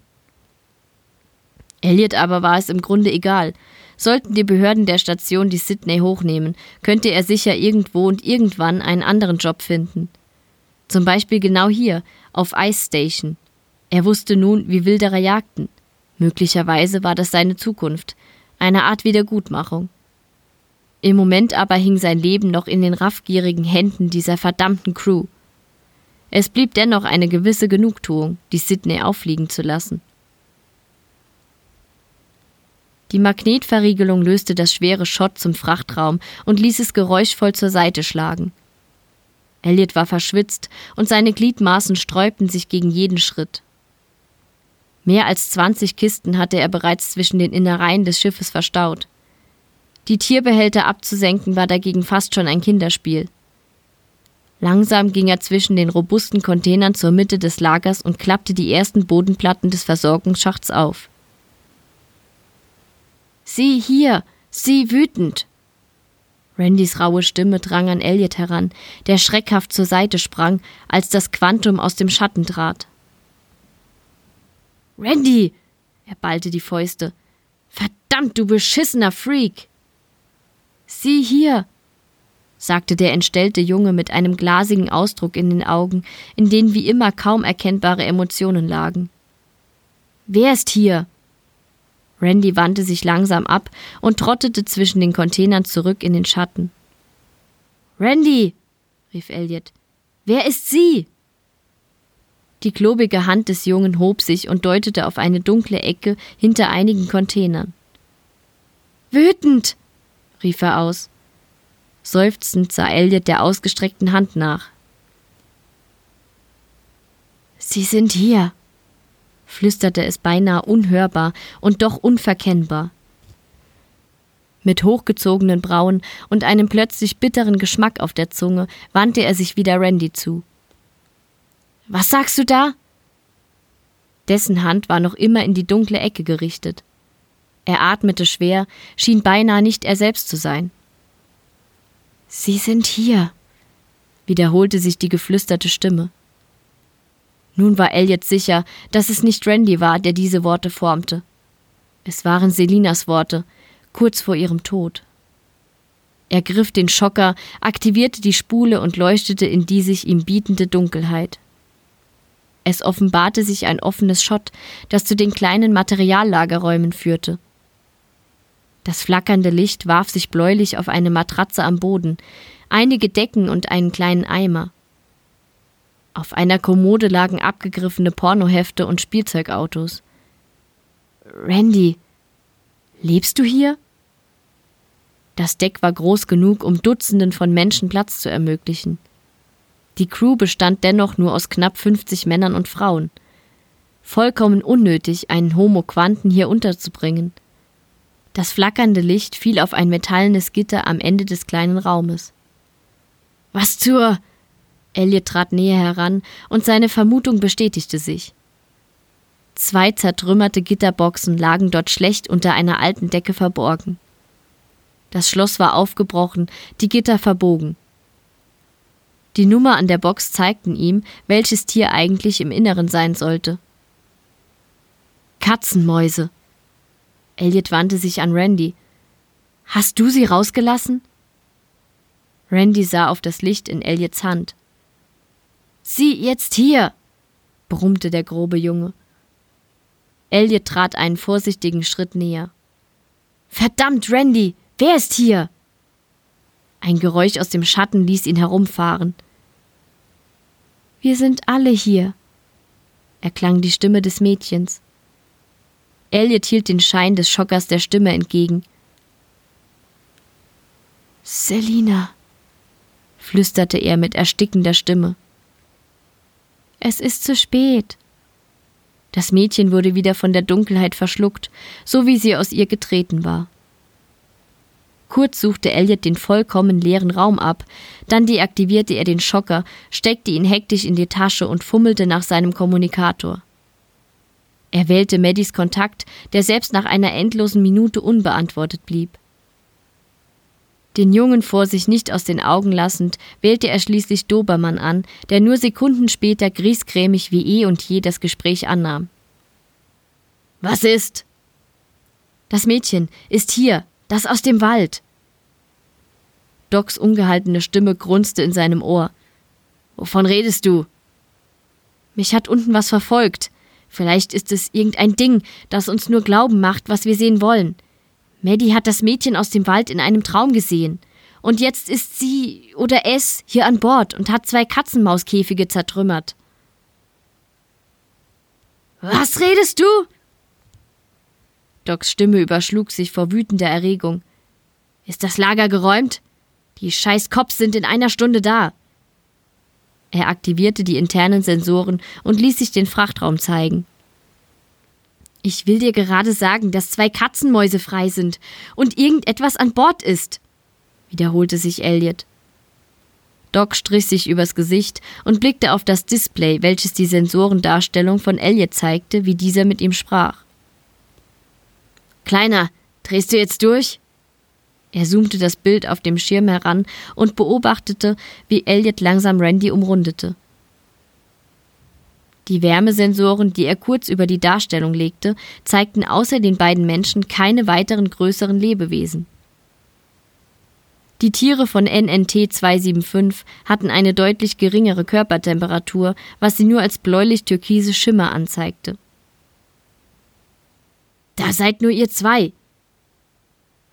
Elliot aber war es im Grunde egal, Sollten die Behörden der Station die Sydney hochnehmen, könnte er sicher irgendwo und irgendwann einen anderen Job finden. Zum Beispiel genau hier, auf Ice Station. Er wusste nun, wie Wilderer jagten. Möglicherweise war das seine Zukunft, eine Art Wiedergutmachung. Im Moment aber hing sein Leben noch in den raffgierigen Händen dieser verdammten Crew. Es blieb dennoch eine gewisse Genugtuung, die Sydney auffliegen zu lassen. Die Magnetverriegelung löste das schwere Schott zum Frachtraum und ließ es geräuschvoll zur Seite schlagen. Elliot war verschwitzt und seine Gliedmaßen sträubten sich gegen jeden Schritt. Mehr als 20 Kisten hatte er bereits zwischen den Innereien des Schiffes verstaut. Die Tierbehälter abzusenken war dagegen fast schon ein Kinderspiel. Langsam ging er zwischen den robusten Containern zur Mitte des Lagers und klappte die ersten Bodenplatten des Versorgungsschachts auf. Sieh hier, sieh wütend. Randys raue Stimme drang an Elliot heran, der schreckhaft zur Seite sprang, als das Quantum aus dem Schatten trat. Randy! Er ballte die Fäuste. Verdammt, du beschissener Freak! Sieh hier! sagte der entstellte Junge mit einem glasigen Ausdruck in den Augen, in denen wie immer kaum erkennbare Emotionen lagen. Wer ist hier? Randy wandte sich langsam ab und trottete zwischen den Containern zurück in den Schatten. Randy, rief Elliot, wer ist sie? Die klobige Hand des Jungen hob sich und deutete auf eine dunkle Ecke hinter einigen Containern. Wütend, rief er aus. Seufzend sah Elliot der ausgestreckten Hand nach. Sie sind hier, flüsterte es beinahe unhörbar und doch unverkennbar. Mit hochgezogenen Brauen und einem plötzlich bitteren Geschmack auf der Zunge wandte er sich wieder Randy zu. Was sagst du da? Dessen Hand war noch immer in die dunkle Ecke gerichtet. Er atmete schwer, schien beinahe nicht er selbst zu sein. Sie sind hier, wiederholte sich die geflüsterte Stimme. Nun war Elliot sicher, dass es nicht Randy war, der diese Worte formte. Es waren Selinas Worte, kurz vor ihrem Tod. Er griff den Schocker, aktivierte die Spule und leuchtete in die sich ihm bietende Dunkelheit. Es offenbarte sich ein offenes Schott, das zu den kleinen Materiallagerräumen führte. Das flackernde Licht warf sich bläulich auf eine Matratze am Boden, einige Decken und einen kleinen Eimer. Auf einer Kommode lagen abgegriffene Pornohefte und Spielzeugautos. Randy, lebst du hier? Das Deck war groß genug, um Dutzenden von Menschen Platz zu ermöglichen. Die Crew bestand dennoch nur aus knapp 50 Männern und Frauen. Vollkommen unnötig, einen Homo Quanten hier unterzubringen. Das flackernde Licht fiel auf ein metallenes Gitter am Ende des kleinen Raumes. Was zur. Elliot trat näher heran und seine Vermutung bestätigte sich. Zwei zertrümmerte Gitterboxen lagen dort schlecht unter einer alten Decke verborgen. Das Schloss war aufgebrochen, die Gitter verbogen. Die Nummer an der Box zeigten ihm, welches Tier eigentlich im Inneren sein sollte. Katzenmäuse. Elliot wandte sich an Randy. Hast du sie rausgelassen? Randy sah auf das Licht in Elliots Hand. Sieh jetzt hier, brummte der grobe Junge. Elliot trat einen vorsichtigen Schritt näher. Verdammt, Randy, wer ist hier? Ein Geräusch aus dem Schatten ließ ihn herumfahren. Wir sind alle hier, erklang die Stimme des Mädchens. Elliot hielt den Schein des Schockers der Stimme entgegen. Selina, flüsterte er mit erstickender Stimme. Es ist zu spät. Das Mädchen wurde wieder von der Dunkelheit verschluckt, so wie sie aus ihr getreten war. Kurz suchte Elliot den vollkommen leeren Raum ab, dann deaktivierte er den Schocker, steckte ihn hektisch in die Tasche und fummelte nach seinem Kommunikator. Er wählte Maddys Kontakt, der selbst nach einer endlosen Minute unbeantwortet blieb. Den Jungen vor sich nicht aus den Augen lassend, wählte er schließlich Dobermann an, der nur Sekunden später griesgrämig wie eh und je das Gespräch annahm. Was ist? Das Mädchen ist hier, das aus dem Wald. Docs ungehaltene Stimme grunzte in seinem Ohr. Wovon redest du? Mich hat unten was verfolgt. Vielleicht ist es irgendein Ding, das uns nur glauben macht, was wir sehen wollen. Maddie hat das Mädchen aus dem Wald in einem Traum gesehen. Und jetzt ist sie oder es hier an Bord und hat zwei Katzenmauskäfige zertrümmert. Was redest du? Docs Stimme überschlug sich vor wütender Erregung. Ist das Lager geräumt? Die scheiß Cops sind in einer Stunde da. Er aktivierte die internen Sensoren und ließ sich den Frachtraum zeigen. Ich will dir gerade sagen, dass zwei Katzenmäuse frei sind und irgendetwas an Bord ist, wiederholte sich Elliot. Doc strich sich übers Gesicht und blickte auf das Display, welches die Sensorendarstellung von Elliot zeigte, wie dieser mit ihm sprach. Kleiner, drehst du jetzt durch? Er zoomte das Bild auf dem Schirm heran und beobachtete, wie Elliot langsam Randy umrundete. Die Wärmesensoren, die er kurz über die Darstellung legte, zeigten außer den beiden Menschen keine weiteren größeren Lebewesen. Die Tiere von NNT 275 hatten eine deutlich geringere Körpertemperatur, was sie nur als bläulich-türkise Schimmer anzeigte. Da seid nur ihr zwei.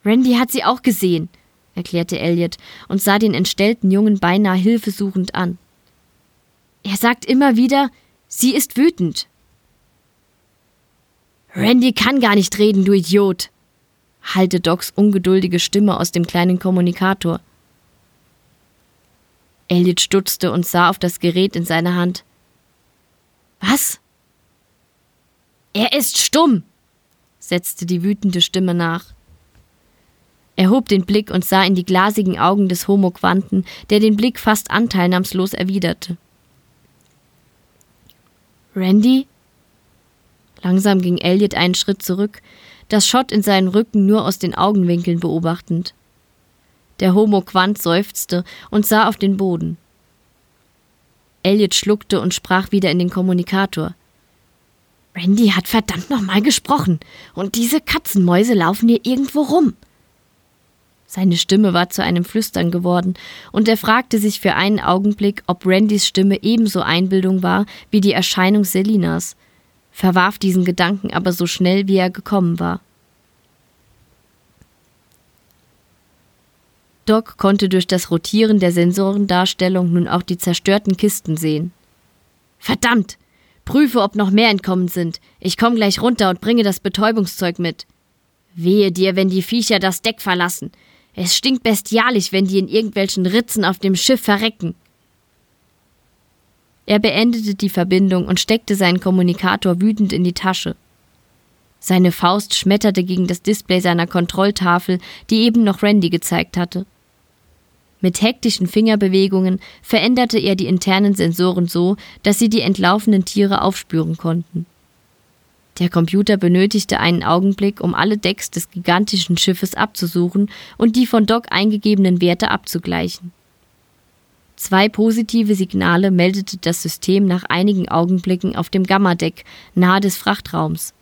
Randy hat sie auch gesehen, erklärte Elliot und sah den entstellten Jungen beinahe hilfesuchend an. Er sagt immer wieder, Sie ist wütend. Randy kann gar nicht reden, du Idiot, hallte Docs ungeduldige Stimme aus dem kleinen Kommunikator. Elliot stutzte und sah auf das Gerät in seiner Hand. Was? Er ist stumm, setzte die wütende Stimme nach. Er hob den Blick und sah in die glasigen Augen des Homo Quanten, der den Blick fast anteilnahmslos erwiderte. Randy? Langsam ging Elliot einen Schritt zurück, das Schott in seinen Rücken nur aus den Augenwinkeln beobachtend. Der Homo Quant seufzte und sah auf den Boden. Elliot schluckte und sprach wieder in den Kommunikator. Randy hat verdammt nochmal gesprochen, und diese Katzenmäuse laufen hier irgendwo rum. Seine Stimme war zu einem Flüstern geworden, und er fragte sich für einen Augenblick, ob Randys Stimme ebenso Einbildung war wie die Erscheinung Selinas, verwarf diesen Gedanken aber so schnell, wie er gekommen war. Doc konnte durch das Rotieren der Sensorendarstellung nun auch die zerstörten Kisten sehen. Verdammt! Prüfe, ob noch mehr entkommen sind. Ich komme gleich runter und bringe das Betäubungszeug mit. Wehe dir, wenn die Viecher das Deck verlassen. Es stinkt bestialisch, wenn die in irgendwelchen Ritzen auf dem Schiff verrecken. Er beendete die Verbindung und steckte seinen Kommunikator wütend in die Tasche. Seine Faust schmetterte gegen das Display seiner Kontrolltafel, die eben noch Randy gezeigt hatte. Mit hektischen Fingerbewegungen veränderte er die internen Sensoren so, dass sie die entlaufenden Tiere aufspüren konnten. Der Computer benötigte einen Augenblick, um alle Decks des gigantischen Schiffes abzusuchen und die von Doc eingegebenen Werte abzugleichen. Zwei positive Signale meldete das System nach einigen Augenblicken auf dem Gammadeck nahe des Frachtraums.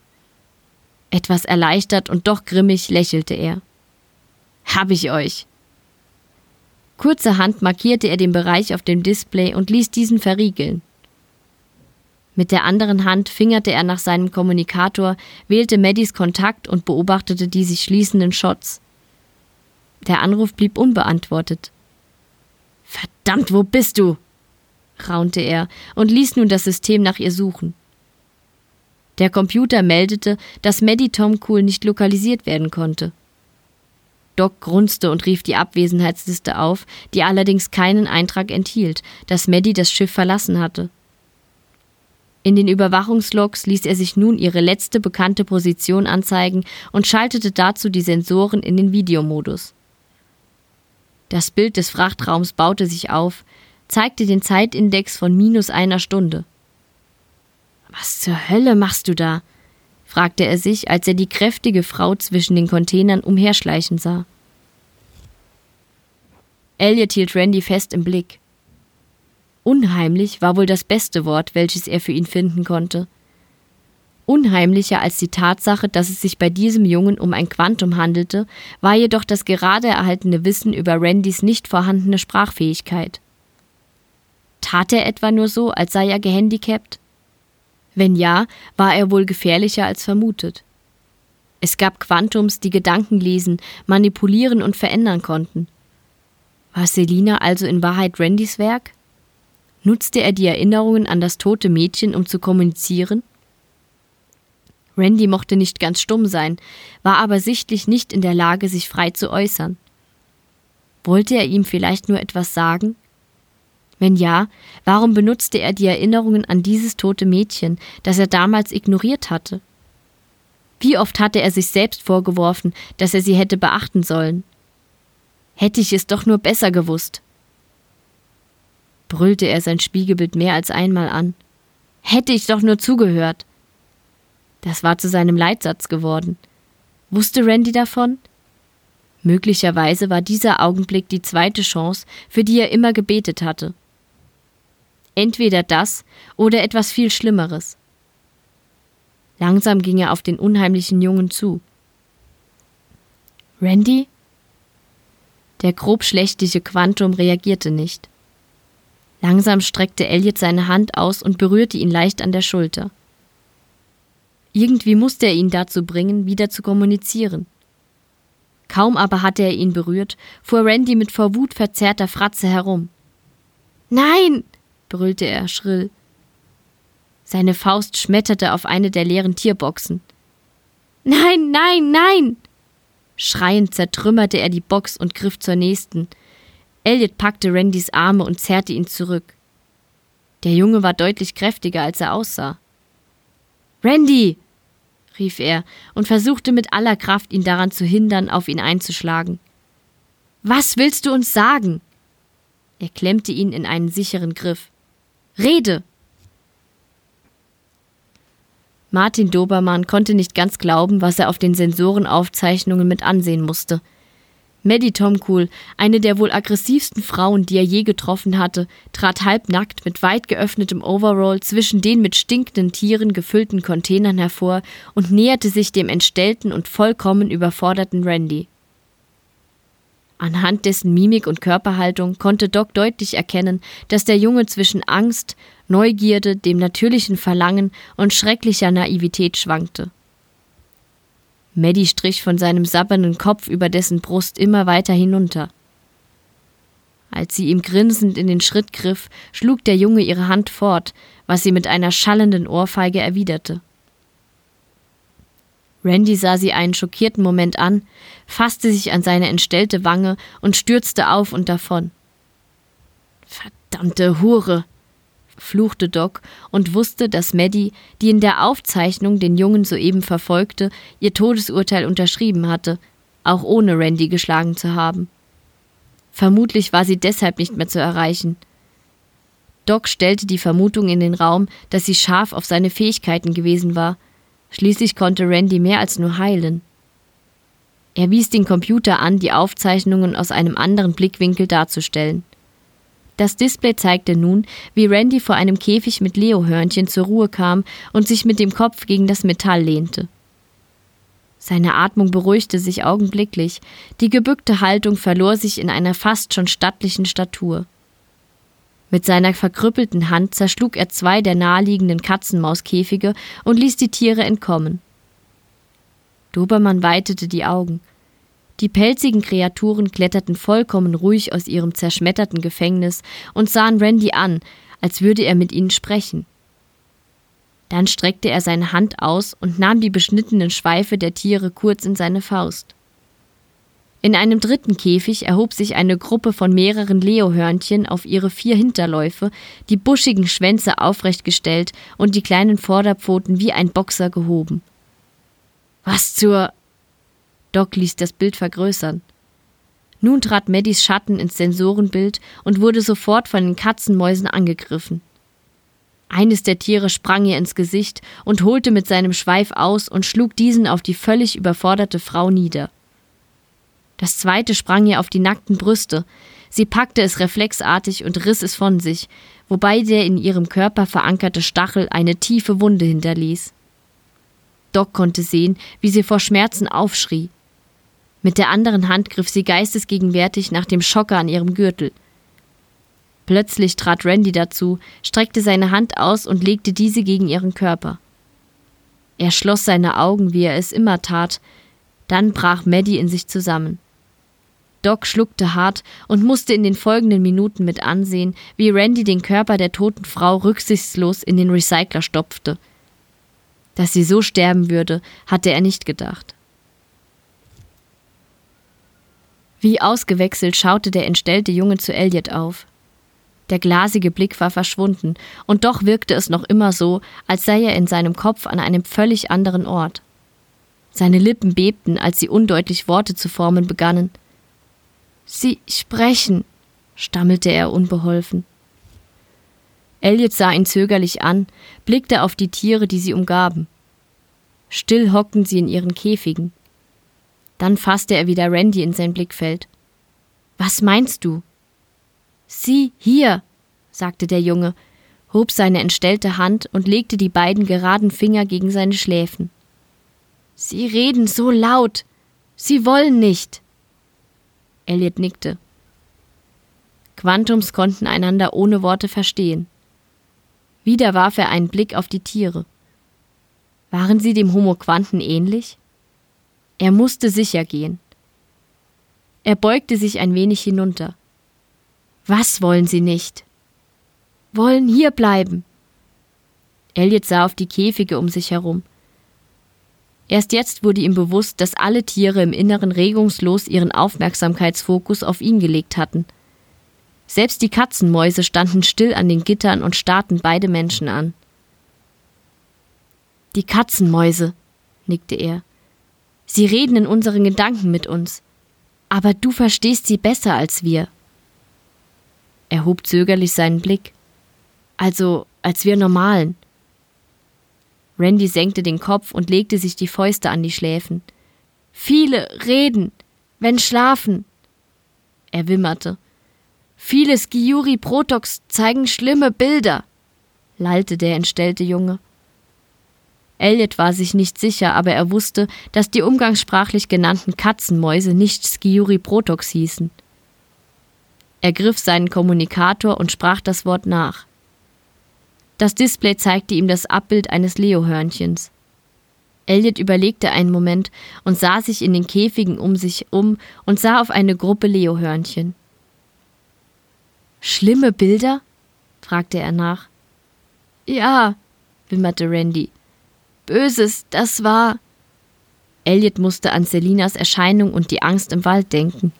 Etwas erleichtert und doch grimmig lächelte er. Hab ich euch, Kurzerhand markierte er den Bereich auf dem Display und ließ diesen verriegeln. Mit der anderen Hand fingerte er nach seinem Kommunikator, wählte Maddys Kontakt und beobachtete die sich schließenden Shots. Der Anruf blieb unbeantwortet. Verdammt, wo bist du? raunte er und ließ nun das System nach ihr suchen. Der Computer meldete, dass Maddie Tom Cool nicht lokalisiert werden konnte. Doc grunzte und rief die Abwesenheitsliste auf, die allerdings keinen Eintrag enthielt, dass Maddie das Schiff verlassen hatte. In den Überwachungslogs ließ er sich nun ihre letzte bekannte Position anzeigen und schaltete dazu die Sensoren in den Videomodus. Das Bild des Frachtraums baute sich auf, zeigte den Zeitindex von minus einer Stunde. Was zur Hölle machst du da? fragte er sich, als er die kräftige Frau zwischen den Containern umherschleichen sah. Elliot hielt Randy fest im Blick. Unheimlich war wohl das beste Wort, welches er für ihn finden konnte. Unheimlicher als die Tatsache, dass es sich bei diesem Jungen um ein Quantum handelte, war jedoch das gerade erhaltene Wissen über Randys nicht vorhandene Sprachfähigkeit. Tat er etwa nur so, als sei er gehandicapt? Wenn ja, war er wohl gefährlicher als vermutet. Es gab Quantums, die Gedanken lesen, manipulieren und verändern konnten. War Selina also in Wahrheit Randys Werk? Nutzte er die Erinnerungen an das tote Mädchen, um zu kommunizieren? Randy mochte nicht ganz stumm sein, war aber sichtlich nicht in der Lage, sich frei zu äußern. Wollte er ihm vielleicht nur etwas sagen? Wenn ja, warum benutzte er die Erinnerungen an dieses tote Mädchen, das er damals ignoriert hatte? Wie oft hatte er sich selbst vorgeworfen, dass er sie hätte beachten sollen? Hätte ich es doch nur besser gewusst. Brüllte er sein Spiegelbild mehr als einmal an. Hätte ich doch nur zugehört. Das war zu seinem Leitsatz geworden. Wusste Randy davon? Möglicherweise war dieser Augenblick die zweite Chance, für die er immer gebetet hatte. Entweder das oder etwas viel Schlimmeres. Langsam ging er auf den unheimlichen Jungen zu. Randy? Der grobschlächtige Quantum reagierte nicht. Langsam streckte Elliot seine Hand aus und berührte ihn leicht an der Schulter. Irgendwie musste er ihn dazu bringen, wieder zu kommunizieren. Kaum aber hatte er ihn berührt, fuhr Randy mit vor Wut verzerrter Fratze herum. Nein! brüllte er schrill. Seine Faust schmetterte auf eine der leeren Tierboxen. Nein, nein, nein! Schreiend zertrümmerte er die Box und griff zur nächsten. Elliot packte Randys Arme und zerrte ihn zurück. Der Junge war deutlich kräftiger, als er aussah. Randy! rief er und versuchte mit aller Kraft, ihn daran zu hindern, auf ihn einzuschlagen. Was willst du uns sagen? Er klemmte ihn in einen sicheren Griff. Rede! Martin Dobermann konnte nicht ganz glauben, was er auf den Sensorenaufzeichnungen mit ansehen musste. Maddie Tomcool, eine der wohl aggressivsten Frauen, die er je getroffen hatte, trat halbnackt mit weit geöffnetem Overall zwischen den mit stinkenden Tieren gefüllten Containern hervor und näherte sich dem entstellten und vollkommen überforderten Randy. Anhand dessen Mimik und Körperhaltung konnte Doc deutlich erkennen, dass der Junge zwischen Angst, Neugierde, dem natürlichen Verlangen und schrecklicher Naivität schwankte. Maddie strich von seinem sabbernden Kopf über dessen Brust immer weiter hinunter. Als sie ihm grinsend in den Schritt griff, schlug der Junge ihre Hand fort, was sie mit einer schallenden Ohrfeige erwiderte. Randy sah sie einen schockierten Moment an, fasste sich an seine entstellte Wange und stürzte auf und davon. Verdammte Hure! Fluchte Doc und wusste, dass Maddie, die in der Aufzeichnung den Jungen soeben verfolgte, ihr Todesurteil unterschrieben hatte, auch ohne Randy geschlagen zu haben. Vermutlich war sie deshalb nicht mehr zu erreichen. Doc stellte die Vermutung in den Raum, dass sie scharf auf seine Fähigkeiten gewesen war. Schließlich konnte Randy mehr als nur heilen. Er wies den Computer an, die Aufzeichnungen aus einem anderen Blickwinkel darzustellen. Das Display zeigte nun, wie Randy vor einem Käfig mit Leohörnchen zur Ruhe kam und sich mit dem Kopf gegen das Metall lehnte. Seine Atmung beruhigte sich augenblicklich, die gebückte Haltung verlor sich in einer fast schon stattlichen Statur. Mit seiner verkrüppelten Hand zerschlug er zwei der naheliegenden Katzenmauskäfige und ließ die Tiere entkommen. Dobermann weitete die Augen. Die pelzigen Kreaturen kletterten vollkommen ruhig aus ihrem zerschmetterten Gefängnis und sahen Randy an, als würde er mit ihnen sprechen. Dann streckte er seine Hand aus und nahm die beschnittenen Schweife der Tiere kurz in seine Faust. In einem dritten Käfig erhob sich eine Gruppe von mehreren Leohörnchen auf ihre vier Hinterläufe, die buschigen Schwänze aufrecht gestellt und die kleinen Vorderpfoten wie ein Boxer gehoben. Was zur. Doc ließ das Bild vergrößern. Nun trat Maddys Schatten ins Sensorenbild und wurde sofort von den Katzenmäusen angegriffen. Eines der Tiere sprang ihr ins Gesicht und holte mit seinem Schweif aus und schlug diesen auf die völlig überforderte Frau nieder. Das zweite sprang ihr auf die nackten Brüste. Sie packte es reflexartig und riss es von sich, wobei der in ihrem Körper verankerte Stachel eine tiefe Wunde hinterließ. Doc konnte sehen, wie sie vor Schmerzen aufschrie. Mit der anderen Hand griff sie geistesgegenwärtig nach dem Schocker an ihrem Gürtel. Plötzlich trat Randy dazu, streckte seine Hand aus und legte diese gegen ihren Körper. Er schloss seine Augen, wie er es immer tat, dann brach Maddie in sich zusammen. Doc schluckte hart und musste in den folgenden Minuten mit ansehen, wie Randy den Körper der toten Frau rücksichtslos in den Recycler stopfte. Dass sie so sterben würde, hatte er nicht gedacht. Wie ausgewechselt schaute der entstellte Junge zu Elliot auf. Der glasige Blick war verschwunden, und doch wirkte es noch immer so, als sei er in seinem Kopf an einem völlig anderen Ort. Seine Lippen bebten, als sie undeutlich Worte zu formen begannen. Sie sprechen, stammelte er unbeholfen. Elliot sah ihn zögerlich an, blickte auf die Tiere, die sie umgaben. Still hockten sie in ihren Käfigen. Dann fasste er wieder Randy in sein Blickfeld. Was meinst du? Sieh hier, sagte der Junge, hob seine entstellte Hand und legte die beiden geraden Finger gegen seine Schläfen. Sie reden so laut. Sie wollen nicht. Elliot nickte. Quantums konnten einander ohne Worte verstehen. Wieder warf er einen Blick auf die Tiere. Waren sie dem Homo Quanten ähnlich? Er musste sicher gehen. Er beugte sich ein wenig hinunter. Was wollen Sie nicht? Wollen hier bleiben. Elliot sah auf die Käfige um sich herum. Erst jetzt wurde ihm bewusst, dass alle Tiere im Inneren regungslos ihren Aufmerksamkeitsfokus auf ihn gelegt hatten. Selbst die Katzenmäuse standen still an den Gittern und starrten beide Menschen an. Die Katzenmäuse, nickte er. Sie reden in unseren Gedanken mit uns. Aber du verstehst sie besser als wir. Er hob zögerlich seinen Blick. Also, als wir Normalen. Randy senkte den Kopf und legte sich die Fäuste an die Schläfen. Viele reden, wenn schlafen. Er wimmerte. Viele Skiuri Protox zeigen schlimme Bilder, lallte der entstellte Junge. Elliot war sich nicht sicher, aber er wusste, dass die umgangssprachlich genannten Katzenmäuse nicht Skiuri Protox hießen. Er griff seinen Kommunikator und sprach das Wort nach. Das Display zeigte ihm das Abbild eines Leohörnchens. Elliot überlegte einen Moment und sah sich in den Käfigen um sich um und sah auf eine Gruppe Leohörnchen. Schlimme Bilder? fragte er nach. Ja, wimmerte Randy. Böses, das war. Elliot musste an Selinas Erscheinung und die Angst im Wald denken.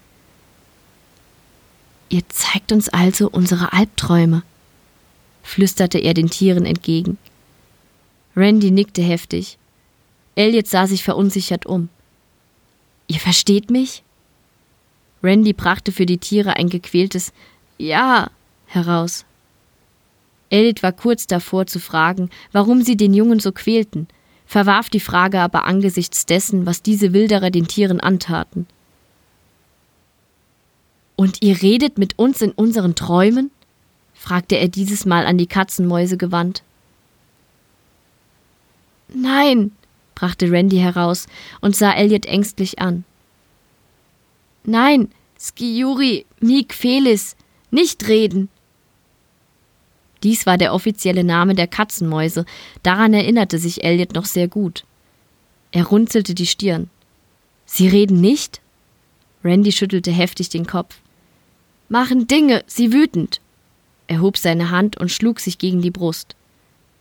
Ihr zeigt uns also unsere Albträume, flüsterte er den Tieren entgegen. Randy nickte heftig. Elliot sah sich verunsichert um. Ihr versteht mich? Randy brachte für die Tiere ein gequältes Ja heraus. Elliot war kurz davor zu fragen, warum sie den Jungen so quälten, verwarf die Frage aber angesichts dessen, was diese Wilderer den Tieren antaten. Und ihr redet mit uns in unseren Träumen? fragte er dieses Mal an die Katzenmäuse gewandt. Nein, brachte Randy heraus und sah Elliot ängstlich an. Nein, Skiuri, Mik Felis, nicht reden. Dies war der offizielle Name der Katzenmäuse, daran erinnerte sich Elliot noch sehr gut. Er runzelte die Stirn. Sie reden nicht? Randy schüttelte heftig den Kopf. Machen Dinge, sie wütend. Er hob seine Hand und schlug sich gegen die Brust.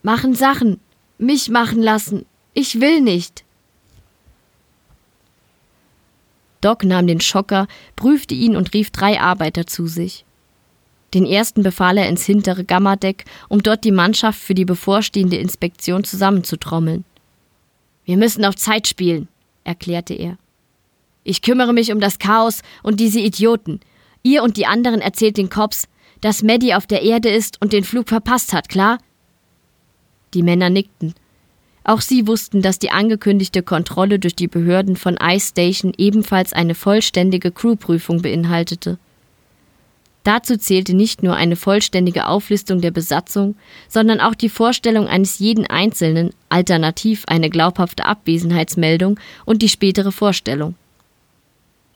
Machen Sachen, mich machen lassen. Ich will nicht. Doc nahm den Schocker, prüfte ihn und rief drei Arbeiter zu sich. Den ersten befahl er ins hintere Gammadeck, um dort die Mannschaft für die bevorstehende Inspektion zusammenzutrommeln. Wir müssen auf Zeit spielen, erklärte er. Ich kümmere mich um das Chaos und diese Idioten. Ihr und die anderen erzählt den Cops, dass Maddie auf der Erde ist und den Flug verpasst hat, klar? Die Männer nickten. Auch sie wussten, dass die angekündigte Kontrolle durch die Behörden von Ice Station ebenfalls eine vollständige Crewprüfung beinhaltete. Dazu zählte nicht nur eine vollständige Auflistung der Besatzung, sondern auch die Vorstellung eines jeden Einzelnen, alternativ eine glaubhafte Abwesenheitsmeldung und die spätere Vorstellung.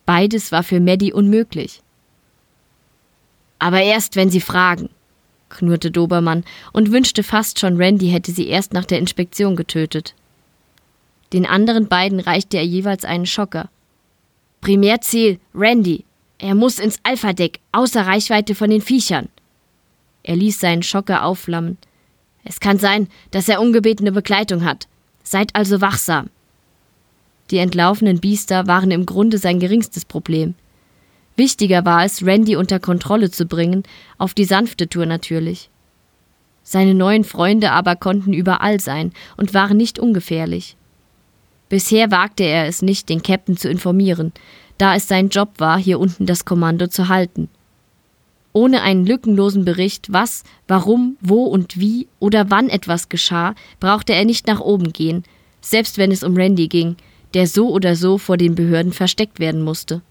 Beides war für Maddie unmöglich. Aber erst, wenn Sie fragen, knurrte Dobermann und wünschte fast schon, Randy hätte sie erst nach der Inspektion getötet. Den anderen beiden reichte er jeweils einen Schocker. Primärziel, Randy. Er muss ins Alpha-Deck, außer Reichweite von den Viechern. Er ließ seinen Schocker aufflammen. Es kann sein, dass er ungebetene Begleitung hat. Seid also wachsam. Die entlaufenen Biester waren im Grunde sein geringstes Problem. Wichtiger war es, Randy unter Kontrolle zu bringen, auf die sanfte Tour natürlich. Seine neuen Freunde aber konnten überall sein und waren nicht ungefährlich. Bisher wagte er es nicht, den Captain zu informieren, da es sein Job war, hier unten das Kommando zu halten. Ohne einen lückenlosen Bericht, was, warum, wo und wie oder wann etwas geschah, brauchte er nicht nach oben gehen, selbst wenn es um Randy ging, der so oder so vor den Behörden versteckt werden musste.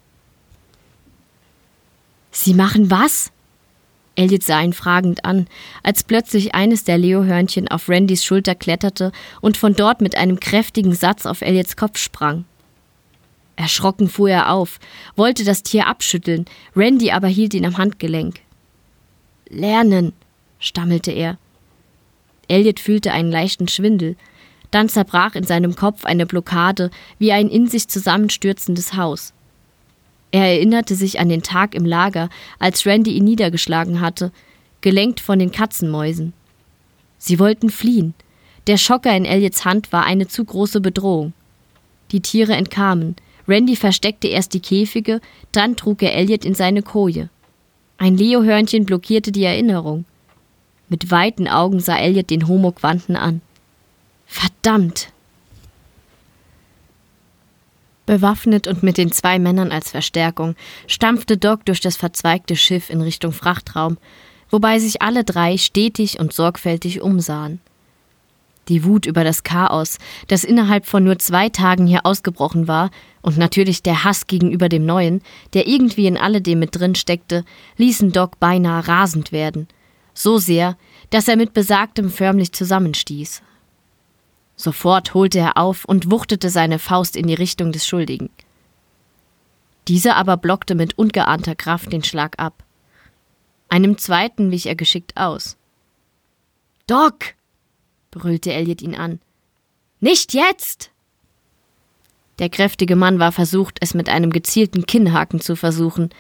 Sie machen was? Elliot sah ihn fragend an, als plötzlich eines der Leohörnchen auf Randys Schulter kletterte und von dort mit einem kräftigen Satz auf Elliots Kopf sprang. Erschrocken fuhr er auf, wollte das Tier abschütteln, Randy aber hielt ihn am Handgelenk. Lernen, stammelte er. Elliot fühlte einen leichten Schwindel, dann zerbrach in seinem Kopf eine Blockade wie ein in sich zusammenstürzendes Haus. Er erinnerte sich an den Tag im Lager, als Randy ihn niedergeschlagen hatte, gelenkt von den Katzenmäusen. Sie wollten fliehen. Der Schocker in Elliots Hand war eine zu große Bedrohung. Die Tiere entkamen. Randy versteckte erst die Käfige, dann trug er Elliot in seine Koje. Ein Leohörnchen blockierte die Erinnerung. Mit weiten Augen sah Elliot den Homo-Quanten an. Verdammt! Bewaffnet und mit den zwei Männern als Verstärkung stampfte Doc durch das verzweigte Schiff in Richtung Frachtraum, wobei sich alle drei stetig und sorgfältig umsahen. Die Wut über das Chaos, das innerhalb von nur zwei Tagen hier ausgebrochen war, und natürlich der Hass gegenüber dem Neuen, der irgendwie in alledem mit drin steckte, ließen Doc beinahe rasend werden. So sehr, dass er mit Besagtem förmlich zusammenstieß. Sofort holte er auf und wuchtete seine Faust in die Richtung des Schuldigen. Dieser aber blockte mit ungeahnter Kraft den Schlag ab. Einem zweiten wich er geschickt aus. Doc! Brüllte Elliot ihn an. Nicht jetzt! Der kräftige Mann war versucht, es mit einem gezielten Kinnhaken zu versuchen,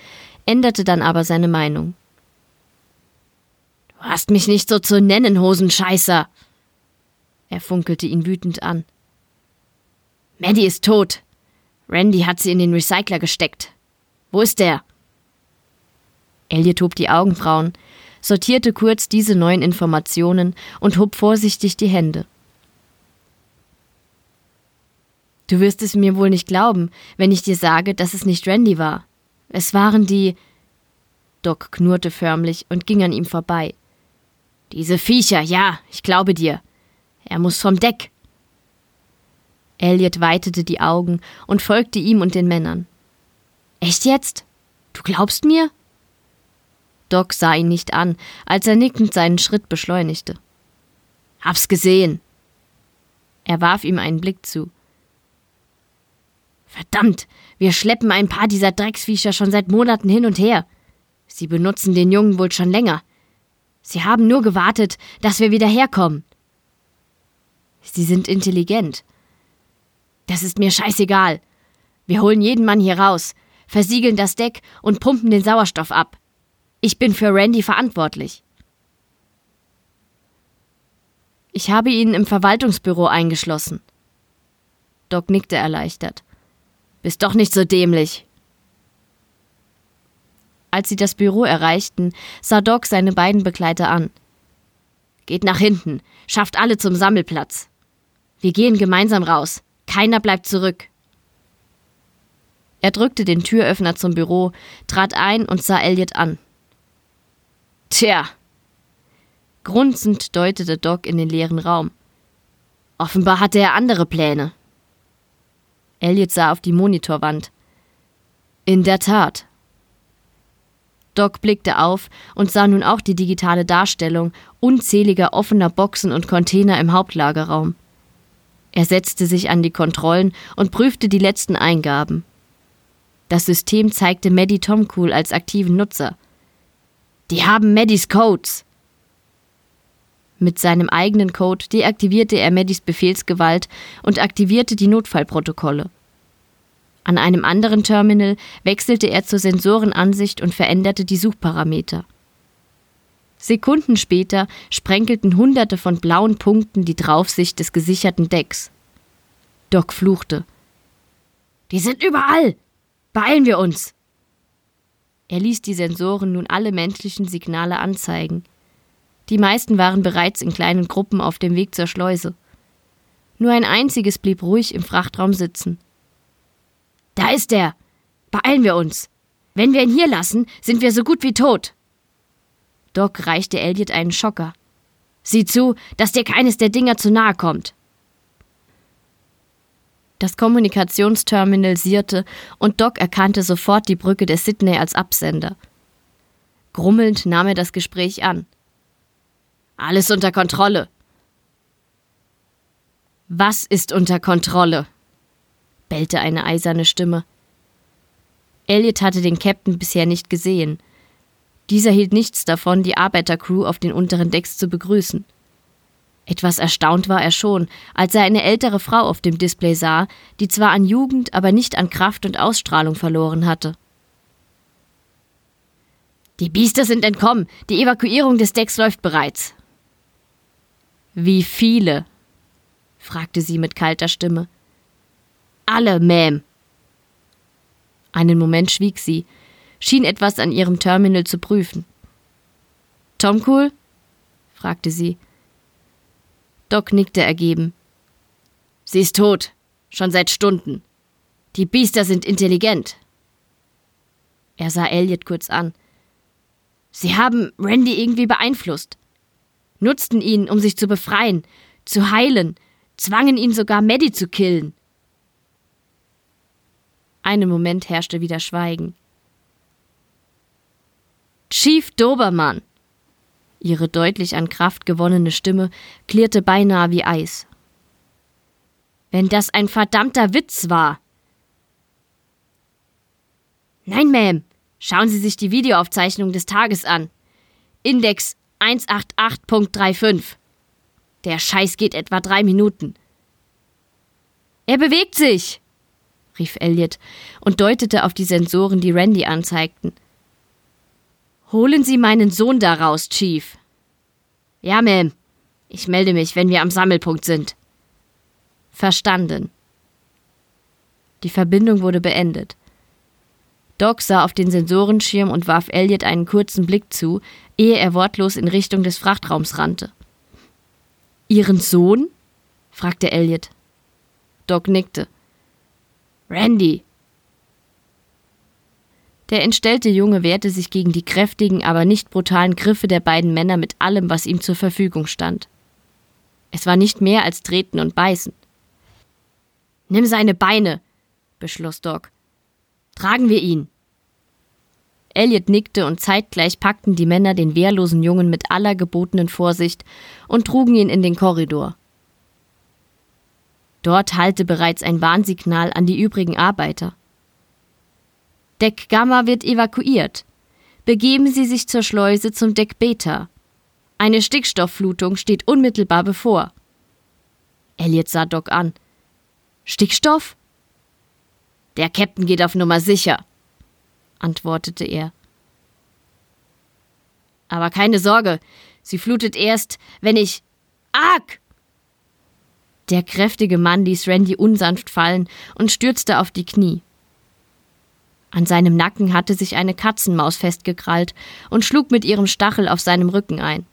änderte dann aber seine Meinung. Du hast mich nicht so zu nennen, Hosenscheißer, er funkelte ihn wütend an. Maddie ist tot. Randy hat sie in den Recycler gesteckt. Wo ist er? Elliot hob die Augenbrauen, sortierte kurz diese neuen Informationen und hob vorsichtig die Hände. Du wirst es mir wohl nicht glauben, wenn ich dir sage, dass es nicht Randy war. Es waren die. Doc knurrte förmlich und ging an ihm vorbei. Diese Viecher, ja, ich glaube dir. Er muss vom Deck. Elliot weitete die Augen und folgte ihm und den Männern. Echt jetzt? Du glaubst mir? Doc sah ihn nicht an, als er nickend seinen Schritt beschleunigte. Hab's gesehen. Er warf ihm einen Blick zu. Verdammt, wir schleppen ein paar dieser Drecksviecher schon seit Monaten hin und her. Sie benutzen den Jungen wohl schon länger. Sie haben nur gewartet, dass wir wieder herkommen. Sie sind intelligent. Das ist mir scheißegal. Wir holen jeden Mann hier raus, versiegeln das Deck und pumpen den Sauerstoff ab. Ich bin für Randy verantwortlich. Ich habe ihn im Verwaltungsbüro eingeschlossen. Doc nickte erleichtert. Bist doch nicht so dämlich. Als sie das Büro erreichten, sah Doc seine beiden Begleiter an. Geht nach hinten, schafft alle zum Sammelplatz. Wir gehen gemeinsam raus. Keiner bleibt zurück. Er drückte den Türöffner zum Büro, trat ein und sah Elliot an. Tja. Grunzend deutete Doc in den leeren Raum. Offenbar hatte er andere Pläne. Elliot sah auf die Monitorwand. In der Tat. Doc blickte auf und sah nun auch die digitale Darstellung unzähliger offener Boxen und Container im Hauptlagerraum. Er setzte sich an die Kontrollen und prüfte die letzten Eingaben. Das System zeigte Maddie Tomcool als aktiven Nutzer. Die haben Maddies Codes. Mit seinem eigenen Code deaktivierte er Maddies Befehlsgewalt und aktivierte die Notfallprotokolle. An einem anderen Terminal wechselte er zur Sensorenansicht und veränderte die Suchparameter. Sekunden später sprenkelten Hunderte von blauen Punkten die Draufsicht des gesicherten Decks. Doc fluchte. Die sind überall! Beeilen wir uns! Er ließ die Sensoren nun alle menschlichen Signale anzeigen. Die meisten waren bereits in kleinen Gruppen auf dem Weg zur Schleuse. Nur ein einziges blieb ruhig im Frachtraum sitzen. Da ist er! Beeilen wir uns! Wenn wir ihn hier lassen, sind wir so gut wie tot! Doc reichte Elliot einen Schocker. Sieh zu, dass dir keines der Dinger zu nahe kommt. Das Kommunikationsterminal sierte und Doc erkannte sofort die Brücke der Sydney als Absender. Grummelnd nahm er das Gespräch an. Alles unter Kontrolle. Was ist unter Kontrolle? bellte eine eiserne Stimme. Elliot hatte den Captain bisher nicht gesehen. Dieser hielt nichts davon, die Arbeitercrew auf den unteren Decks zu begrüßen. Etwas erstaunt war er schon, als er eine ältere Frau auf dem Display sah, die zwar an Jugend, aber nicht an Kraft und Ausstrahlung verloren hatte. Die Biester sind entkommen. Die Evakuierung des Decks läuft bereits. Wie viele? fragte sie mit kalter Stimme. Alle, Ma'am. Einen Moment schwieg sie, schien etwas an ihrem Terminal zu prüfen. Tom Cool? fragte sie. Doc nickte ergeben. Sie ist tot. Schon seit Stunden. Die Biester sind intelligent. Er sah Elliot kurz an. Sie haben Randy irgendwie beeinflusst. Nutzten ihn, um sich zu befreien, zu heilen, zwangen ihn sogar Maddie zu killen. Einen Moment herrschte wieder Schweigen. Chief Dobermann, Ihre deutlich an Kraft gewonnene Stimme klirrte beinahe wie Eis. Wenn das ein verdammter Witz war. Nein, Ma'am. Schauen Sie sich die Videoaufzeichnung des Tages an. Index 188.35. Der Scheiß geht etwa drei Minuten. Er bewegt sich, rief Elliot und deutete auf die Sensoren, die Randy anzeigten. Holen Sie meinen Sohn da raus, Chief. Ja, Ma'am. Ich melde mich, wenn wir am Sammelpunkt sind. Verstanden. Die Verbindung wurde beendet. Doc sah auf den Sensorenschirm und warf Elliot einen kurzen Blick zu, ehe er wortlos in Richtung des Frachtraums rannte. Ihren Sohn? fragte Elliot. Doc nickte. Randy. Der entstellte Junge wehrte sich gegen die kräftigen, aber nicht brutalen Griffe der beiden Männer mit allem, was ihm zur Verfügung stand. Es war nicht mehr als Treten und Beißen. Nimm seine Beine, beschloss Doc. Tragen wir ihn. Elliot nickte und zeitgleich packten die Männer den wehrlosen Jungen mit aller gebotenen Vorsicht und trugen ihn in den Korridor. Dort hallte bereits ein Warnsignal an die übrigen Arbeiter. Deck Gamma wird evakuiert. Begeben Sie sich zur Schleuse zum Deck Beta. Eine Stickstoffflutung steht unmittelbar bevor. Elliot sah Doc an. Stickstoff? Der Captain geht auf Nummer sicher, antwortete er. Aber keine Sorge, sie flutet erst, wenn ich. Arg! Der kräftige Mann ließ Randy unsanft fallen und stürzte auf die Knie. An seinem Nacken hatte sich eine Katzenmaus festgekrallt und schlug mit ihrem Stachel auf seinem Rücken ein.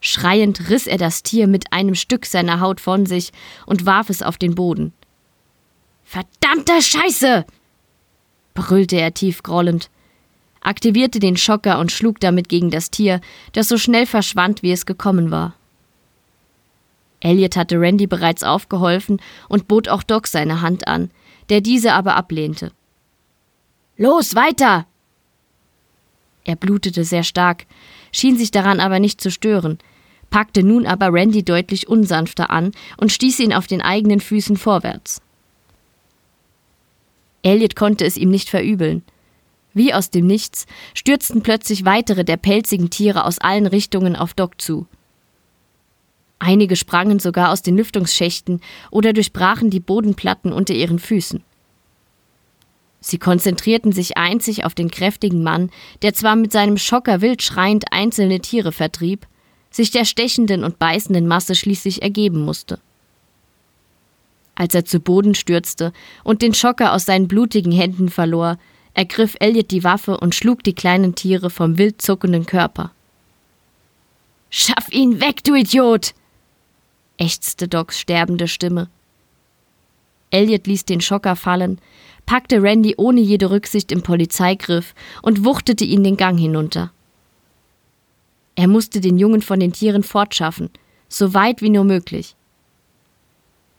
Schreiend riss er das Tier mit einem Stück seiner Haut von sich und warf es auf den Boden. Verdammte Scheiße! brüllte er tief grollend, aktivierte den Schocker und schlug damit gegen das Tier, das so schnell verschwand, wie es gekommen war. Elliot hatte Randy bereits aufgeholfen und bot auch Doc seine Hand an, der diese aber ablehnte. Los, weiter! Er blutete sehr stark, schien sich daran aber nicht zu stören, packte nun aber Randy deutlich unsanfter an und stieß ihn auf den eigenen Füßen vorwärts. Elliot konnte es ihm nicht verübeln. Wie aus dem Nichts stürzten plötzlich weitere der pelzigen Tiere aus allen Richtungen auf Doc zu. Einige sprangen sogar aus den Lüftungsschächten oder durchbrachen die Bodenplatten unter ihren Füßen. Sie konzentrierten sich einzig auf den kräftigen Mann, der zwar mit seinem Schocker wild schreiend einzelne Tiere vertrieb, sich der stechenden und beißenden Masse schließlich ergeben musste. Als er zu Boden stürzte und den Schocker aus seinen blutigen Händen verlor, ergriff Elliot die Waffe und schlug die kleinen Tiere vom wild zuckenden Körper. Schaff ihn weg, du Idiot! ächzte Docs sterbende Stimme. Elliot ließ den Schocker fallen, packte Randy ohne jede Rücksicht im Polizeigriff und wuchtete ihn den Gang hinunter. Er musste den Jungen von den Tieren fortschaffen, so weit wie nur möglich.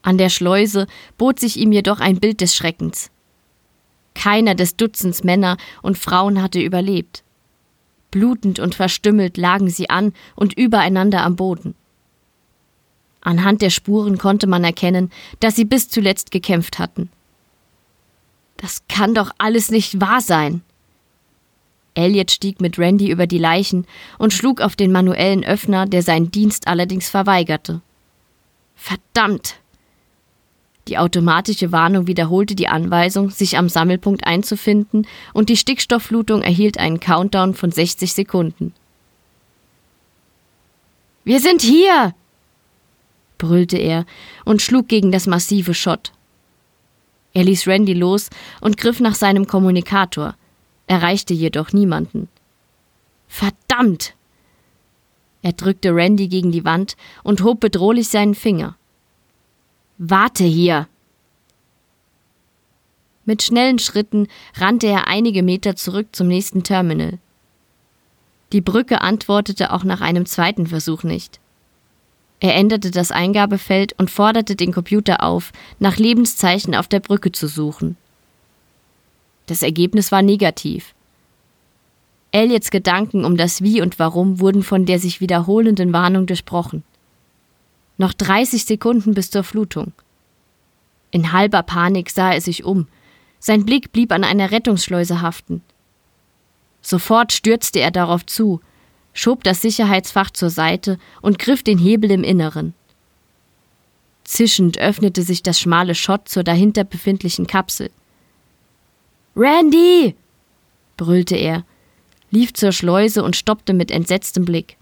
An der Schleuse bot sich ihm jedoch ein Bild des Schreckens. Keiner des Dutzends Männer und Frauen hatte überlebt. Blutend und verstümmelt lagen sie an und übereinander am Boden. Anhand der Spuren konnte man erkennen, dass sie bis zuletzt gekämpft hatten. Das kann doch alles nicht wahr sein. Elliot stieg mit Randy über die Leichen und schlug auf den manuellen Öffner, der seinen Dienst allerdings verweigerte. Verdammt! Die automatische Warnung wiederholte die Anweisung, sich am Sammelpunkt einzufinden, und die Stickstoffflutung erhielt einen Countdown von 60 Sekunden. Wir sind hier! Brüllte er und schlug gegen das massive Schott. Er ließ Randy los und griff nach seinem Kommunikator, erreichte jedoch niemanden. Verdammt! Er drückte Randy gegen die Wand und hob bedrohlich seinen Finger. Warte hier! Mit schnellen Schritten rannte er einige Meter zurück zum nächsten Terminal. Die Brücke antwortete auch nach einem zweiten Versuch nicht. Er änderte das Eingabefeld und forderte den Computer auf, nach Lebenszeichen auf der Brücke zu suchen. Das Ergebnis war negativ. Elliots Gedanken um das Wie und Warum wurden von der sich wiederholenden Warnung durchbrochen. Noch 30 Sekunden bis zur Flutung. In halber Panik sah er sich um. Sein Blick blieb an einer Rettungsschleuse haften. Sofort stürzte er darauf zu, schob das Sicherheitsfach zur Seite und griff den Hebel im Inneren. Zischend öffnete sich das schmale Schott zur dahinter befindlichen Kapsel. Randy! brüllte er, lief zur Schleuse und stoppte mit entsetztem Blick.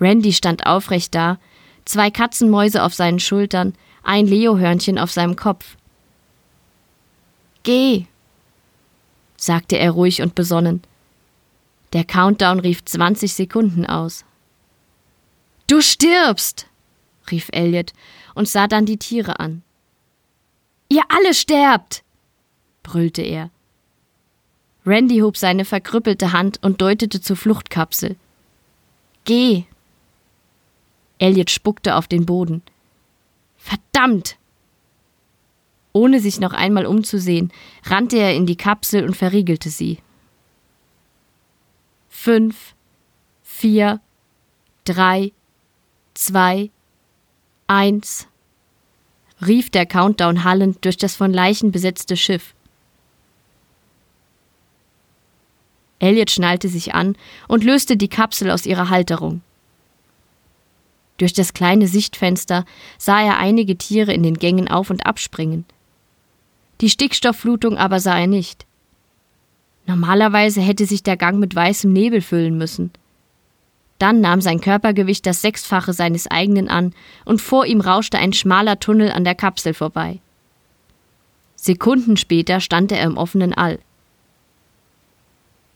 Randy stand aufrecht da, zwei Katzenmäuse auf seinen Schultern, ein Leohörnchen auf seinem Kopf. Geh, sagte er ruhig und besonnen. Der Countdown rief 20 Sekunden aus. Du stirbst! rief Elliot und sah dann die Tiere an. Ihr alle sterbt! brüllte er. Randy hob seine verkrüppelte Hand und deutete zur Fluchtkapsel. Geh! Elliot spuckte auf den Boden. Verdammt! Ohne sich noch einmal umzusehen, rannte er in die Kapsel und verriegelte sie. Fünf, vier, drei, zwei, eins, rief der Countdown hallend durch das von Leichen besetzte Schiff. Elliot schnallte sich an und löste die Kapsel aus ihrer Halterung. Durch das kleine Sichtfenster sah er einige Tiere in den Gängen auf und abspringen. Die Stickstoffflutung aber sah er nicht. Normalerweise hätte sich der Gang mit weißem Nebel füllen müssen. Dann nahm sein Körpergewicht das Sechsfache seines eigenen an, und vor ihm rauschte ein schmaler Tunnel an der Kapsel vorbei. Sekunden später stand er im offenen All.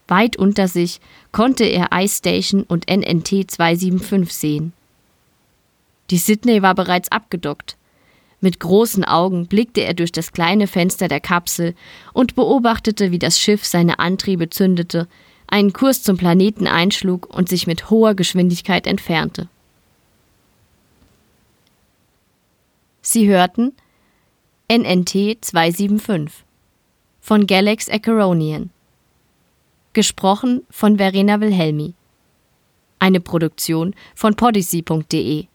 Weit unter sich konnte er Ice Station und NNT 275 sehen. Die Sydney war bereits abgedockt. Mit großen Augen blickte er durch das kleine Fenster der Kapsel und beobachtete, wie das Schiff seine Antriebe zündete, einen Kurs zum Planeten einschlug und sich mit hoher Geschwindigkeit entfernte. Sie hörten NNT 275 von Galax Acheronian. Gesprochen von Verena Wilhelmi. Eine Produktion von podyssey.de